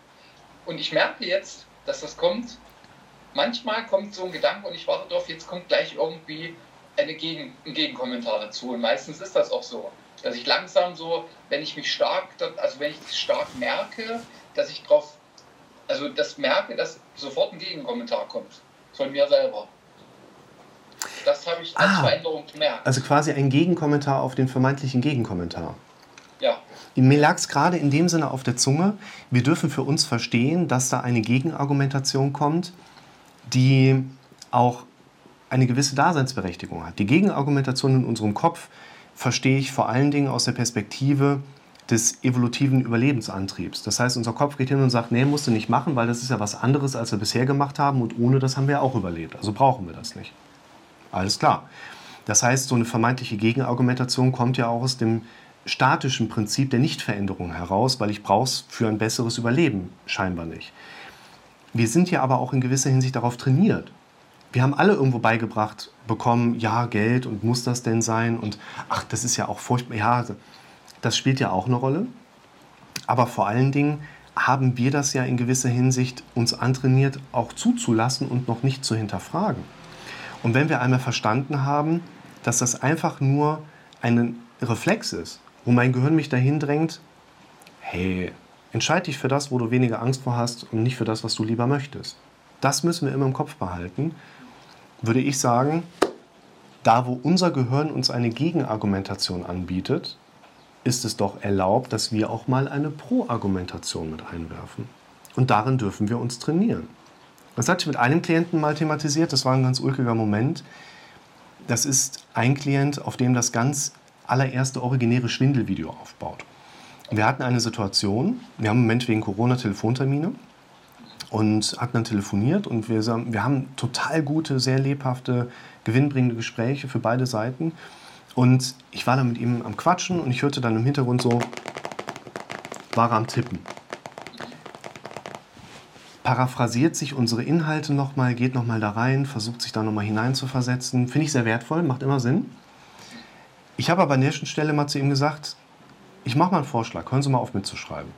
Und ich merke jetzt, dass das kommt. Manchmal kommt so ein Gedanke und ich warte darauf, jetzt kommt gleich irgendwie eine Gegen, ein Gegenkommentar dazu. Und meistens ist das auch so. Dass ich langsam so, wenn ich mich stark, also wenn ich stark merke, dass ich drauf, also das merke, dass sofort ein Gegenkommentar kommt. Von mir selber. Das habe ich als
Ah.
Veränderung gemerkt.
Also quasi ein Gegenkommentar auf den vermeintlichen Gegenkommentar.
Ja,
Mir lag es gerade in dem Sinne auf der Zunge, wir dürfen für uns verstehen, dass da eine Gegenargumentation kommt, die auch eine gewisse Daseinsberechtigung hat. Die Gegenargumentation in unserem Kopf verstehe ich vor allen Dingen aus der Perspektive des evolutiven Überlebensantriebs. Das heißt, unser Kopf geht hin und sagt, nee, musst du nicht machen, weil das ist ja was anderes, als wir bisher gemacht haben und ohne das haben wir auch überlebt. Also brauchen wir das nicht. Alles klar. Das heißt, so eine vermeintliche Gegenargumentation kommt ja auch aus dem statischen Prinzip der Nichtveränderung heraus, weil ich brauche es für ein besseres Überleben scheinbar nicht. Wir sind ja aber auch in gewisser Hinsicht darauf trainiert. Wir haben alle irgendwo beigebracht bekommen, ja, Geld und muss das denn sein? Und ach, das ist ja auch furchtbar. Ja, das spielt ja auch eine Rolle. Aber vor allen Dingen haben wir das ja in gewisser Hinsicht uns antrainiert, auch zuzulassen und noch nicht zu hinterfragen. Und wenn wir einmal verstanden haben, dass das einfach nur ein Reflex ist, wo mein Gehirn mich dahin drängt, hey, entscheide dich für das, wo du weniger Angst vor hast und nicht für das, was du lieber möchtest. Das müssen wir immer im Kopf behalten. Würde ich sagen, da wo unser Gehirn uns eine Gegenargumentation anbietet, ist es doch erlaubt, dass wir auch mal eine Pro-Argumentation mit einwerfen. Und darin dürfen wir uns trainieren. Das hatte ich mit einem Klienten mal thematisiert, das war ein ganz ulkiger Moment. Das ist ein Klient, auf dem das ganz allererste originäre Schwindelvideo aufbaut. Wir hatten eine Situation, wir haben im Moment wegen Corona Telefontermine und hatten dann telefoniert und wir, wir haben total gute, sehr lebhafte, gewinnbringende Gespräche für beide Seiten. Und ich war dann mit ihm am Quatschen und ich hörte dann im Hintergrund so, war er am Tippen. Paraphrasiert sich unsere Inhalte nochmal, geht nochmal da rein, versucht sich da nochmal hineinzuversetzen. Finde ich sehr wertvoll, macht immer Sinn. Ich habe aber an der Stelle mal zu ihm gesagt, ich mache mal einen Vorschlag, hören Sie mal auf mitzuschreiben.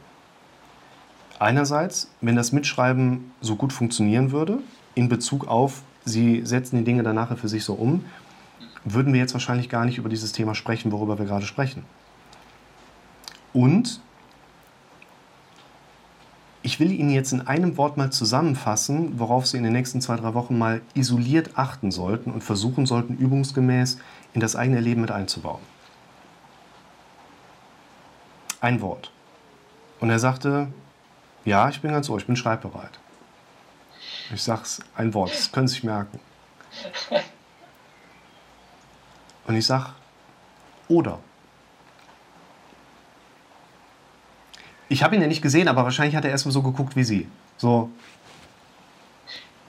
Einerseits, wenn das Mitschreiben so gut funktionieren würde, in Bezug auf, Sie setzen die Dinge dann nachher für sich so um, würden wir jetzt wahrscheinlich gar nicht über dieses Thema sprechen, worüber wir gerade sprechen. Und ich will Ihnen jetzt in einem Wort mal zusammenfassen, worauf Sie in den nächsten zwei, drei Wochen mal isoliert achten sollten und versuchen sollten, übungsgemäß in das eigene Leben mit einzubauen. Ein Wort. Und er sagte, ja, ich bin ganz ohr, ich bin schreibbereit. Ich sag's, ein Wort, das können Sie sich merken. Und ich sag, oder. Ich habe ihn ja nicht gesehen, aber wahrscheinlich hat er erstmal so geguckt wie Sie. So.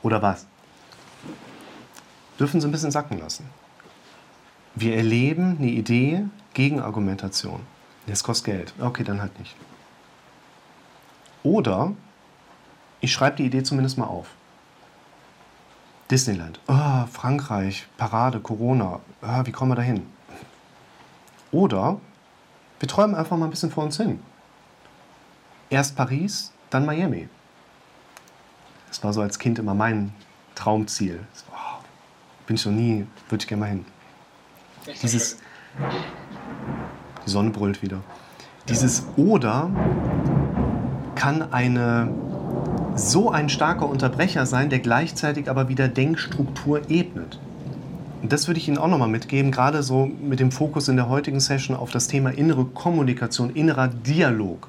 Oder was? Dürfen Sie ein bisschen sacken lassen. Wir erleben eine Idee, Gegenargumentation. Das kostet Geld. Okay, dann halt nicht. Oder ich schreibe die Idee zumindest mal auf. Disneyland. Ah, Frankreich, Parade, Corona. Ah, wie kommen wir da hin? Oder wir träumen einfach mal ein bisschen vor uns hin. Erst Paris, dann Miami. Das war so als Kind immer mein Traumziel. Oh, bin ich noch nie, würde ich gerne mal hin. Dieses, die Sonne brüllt wieder. Dieses oder kann eine so ein starker Unterbrecher sein, der gleichzeitig aber wieder Denkstruktur ebnet. Und das würde ich Ihnen auch nochmal mitgeben, gerade so mit dem Fokus in der heutigen Session auf das Thema innere Kommunikation, innerer Dialog.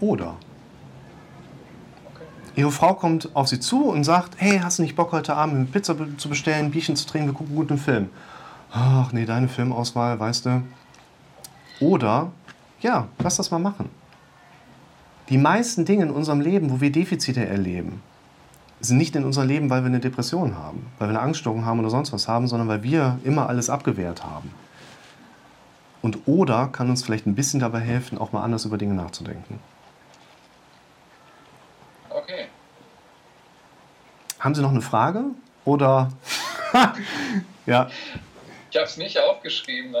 Oder Ihre Frau kommt auf Sie zu und sagt, hey, hast du nicht Bock heute Abend eine Pizza zu bestellen, ein Bierchen zu trinken, wir gucken einen guten Film. Ach nee, deine Filmauswahl, weißt du. Oder, ja, lass das mal machen. Die meisten Dinge in unserem Leben, wo wir Defizite erleben, sind nicht in unserem Leben, weil wir eine Depression haben, weil wir eine Angststörung haben oder sonst was haben, sondern weil wir immer alles abgewehrt haben. Und oder kann uns vielleicht ein bisschen dabei helfen, auch mal anders über Dinge nachzudenken.
Okay.
Haben Sie noch eine Frage? Oder? <laughs> ja.
Ich habe es nicht aufgeschrieben.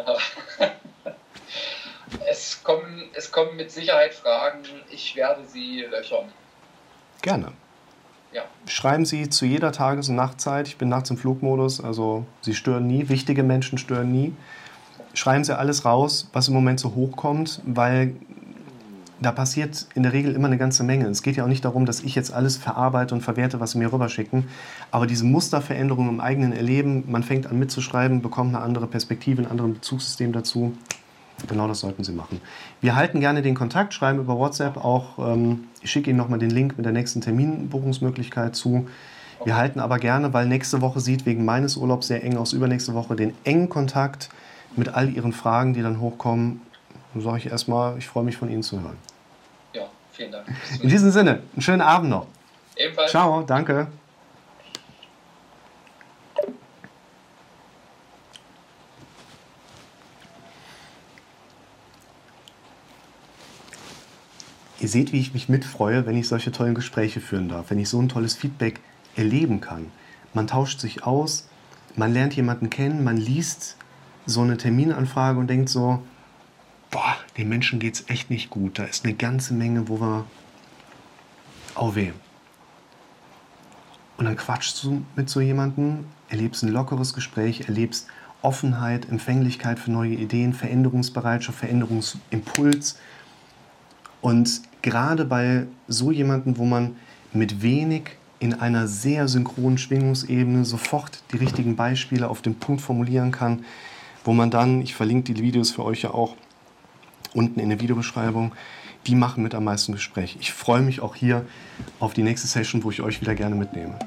Es, kommen, es kommen mit Sicherheit Fragen. Ich werde sie löchern.
Gerne.
Ja.
Schreiben Sie zu jeder Tages- und Nachtzeit. Ich bin nachts im Flugmodus, also Sie stören nie. Wichtige Menschen stören nie. Schreiben Sie alles raus, was im Moment so hochkommt, weil da passiert in der Regel immer eine ganze Menge. Es geht ja auch nicht darum, dass ich jetzt alles verarbeite und verwerte, was Sie mir rüberschicken. Aber diese Musterveränderung im eigenen Erleben, man fängt an mitzuschreiben, bekommt eine andere Perspektive, ein anderes Bezugssystem dazu. Genau das sollten Sie machen. Wir halten gerne den Kontakt, schreiben über WhatsApp auch. Ähm, ich schicke Ihnen nochmal den Link mit der nächsten Terminbuchungsmöglichkeit zu. Wir halten aber gerne, weil nächste Woche sieht wegen meines Urlaubs sehr eng aus, übernächste Woche den engen Kontakt mit all Ihren Fragen, die dann hochkommen. Dann sage ich erstmal, ich freue mich von Ihnen zu hören.
Ja, vielen Dank.
In diesem Sinne, einen schönen Abend noch.
Ebenfalls.
Ciao, danke. Ihr seht, wie ich mich mitfreue, wenn ich solche tollen Gespräche führen darf, wenn ich so ein tolles Feedback erleben kann. Man tauscht sich aus, man lernt jemanden kennen, man liest so eine Terminanfrage und denkt so, boah, den Menschen geht es echt nicht gut. Da ist eine ganze Menge, wo wir, oh weh. Und dann quatschst du mit so jemandem, erlebst ein lockeres Gespräch, erlebst Offenheit, Empfänglichkeit für neue Ideen, Veränderungsbereitschaft, Veränderungsimpuls. Und gerade bei so jemandem, wo man mit wenig in einer sehr synchronen Schwingungsebene sofort die richtigen Beispiele auf den Punkt formulieren kann, wo man dann, ich verlinke die Videos für euch ja auch unten in der Videobeschreibung, die machen mit am meisten Gespräch. Ich freue mich auch hier auf die nächste Session, wo ich euch wieder gerne mitnehme.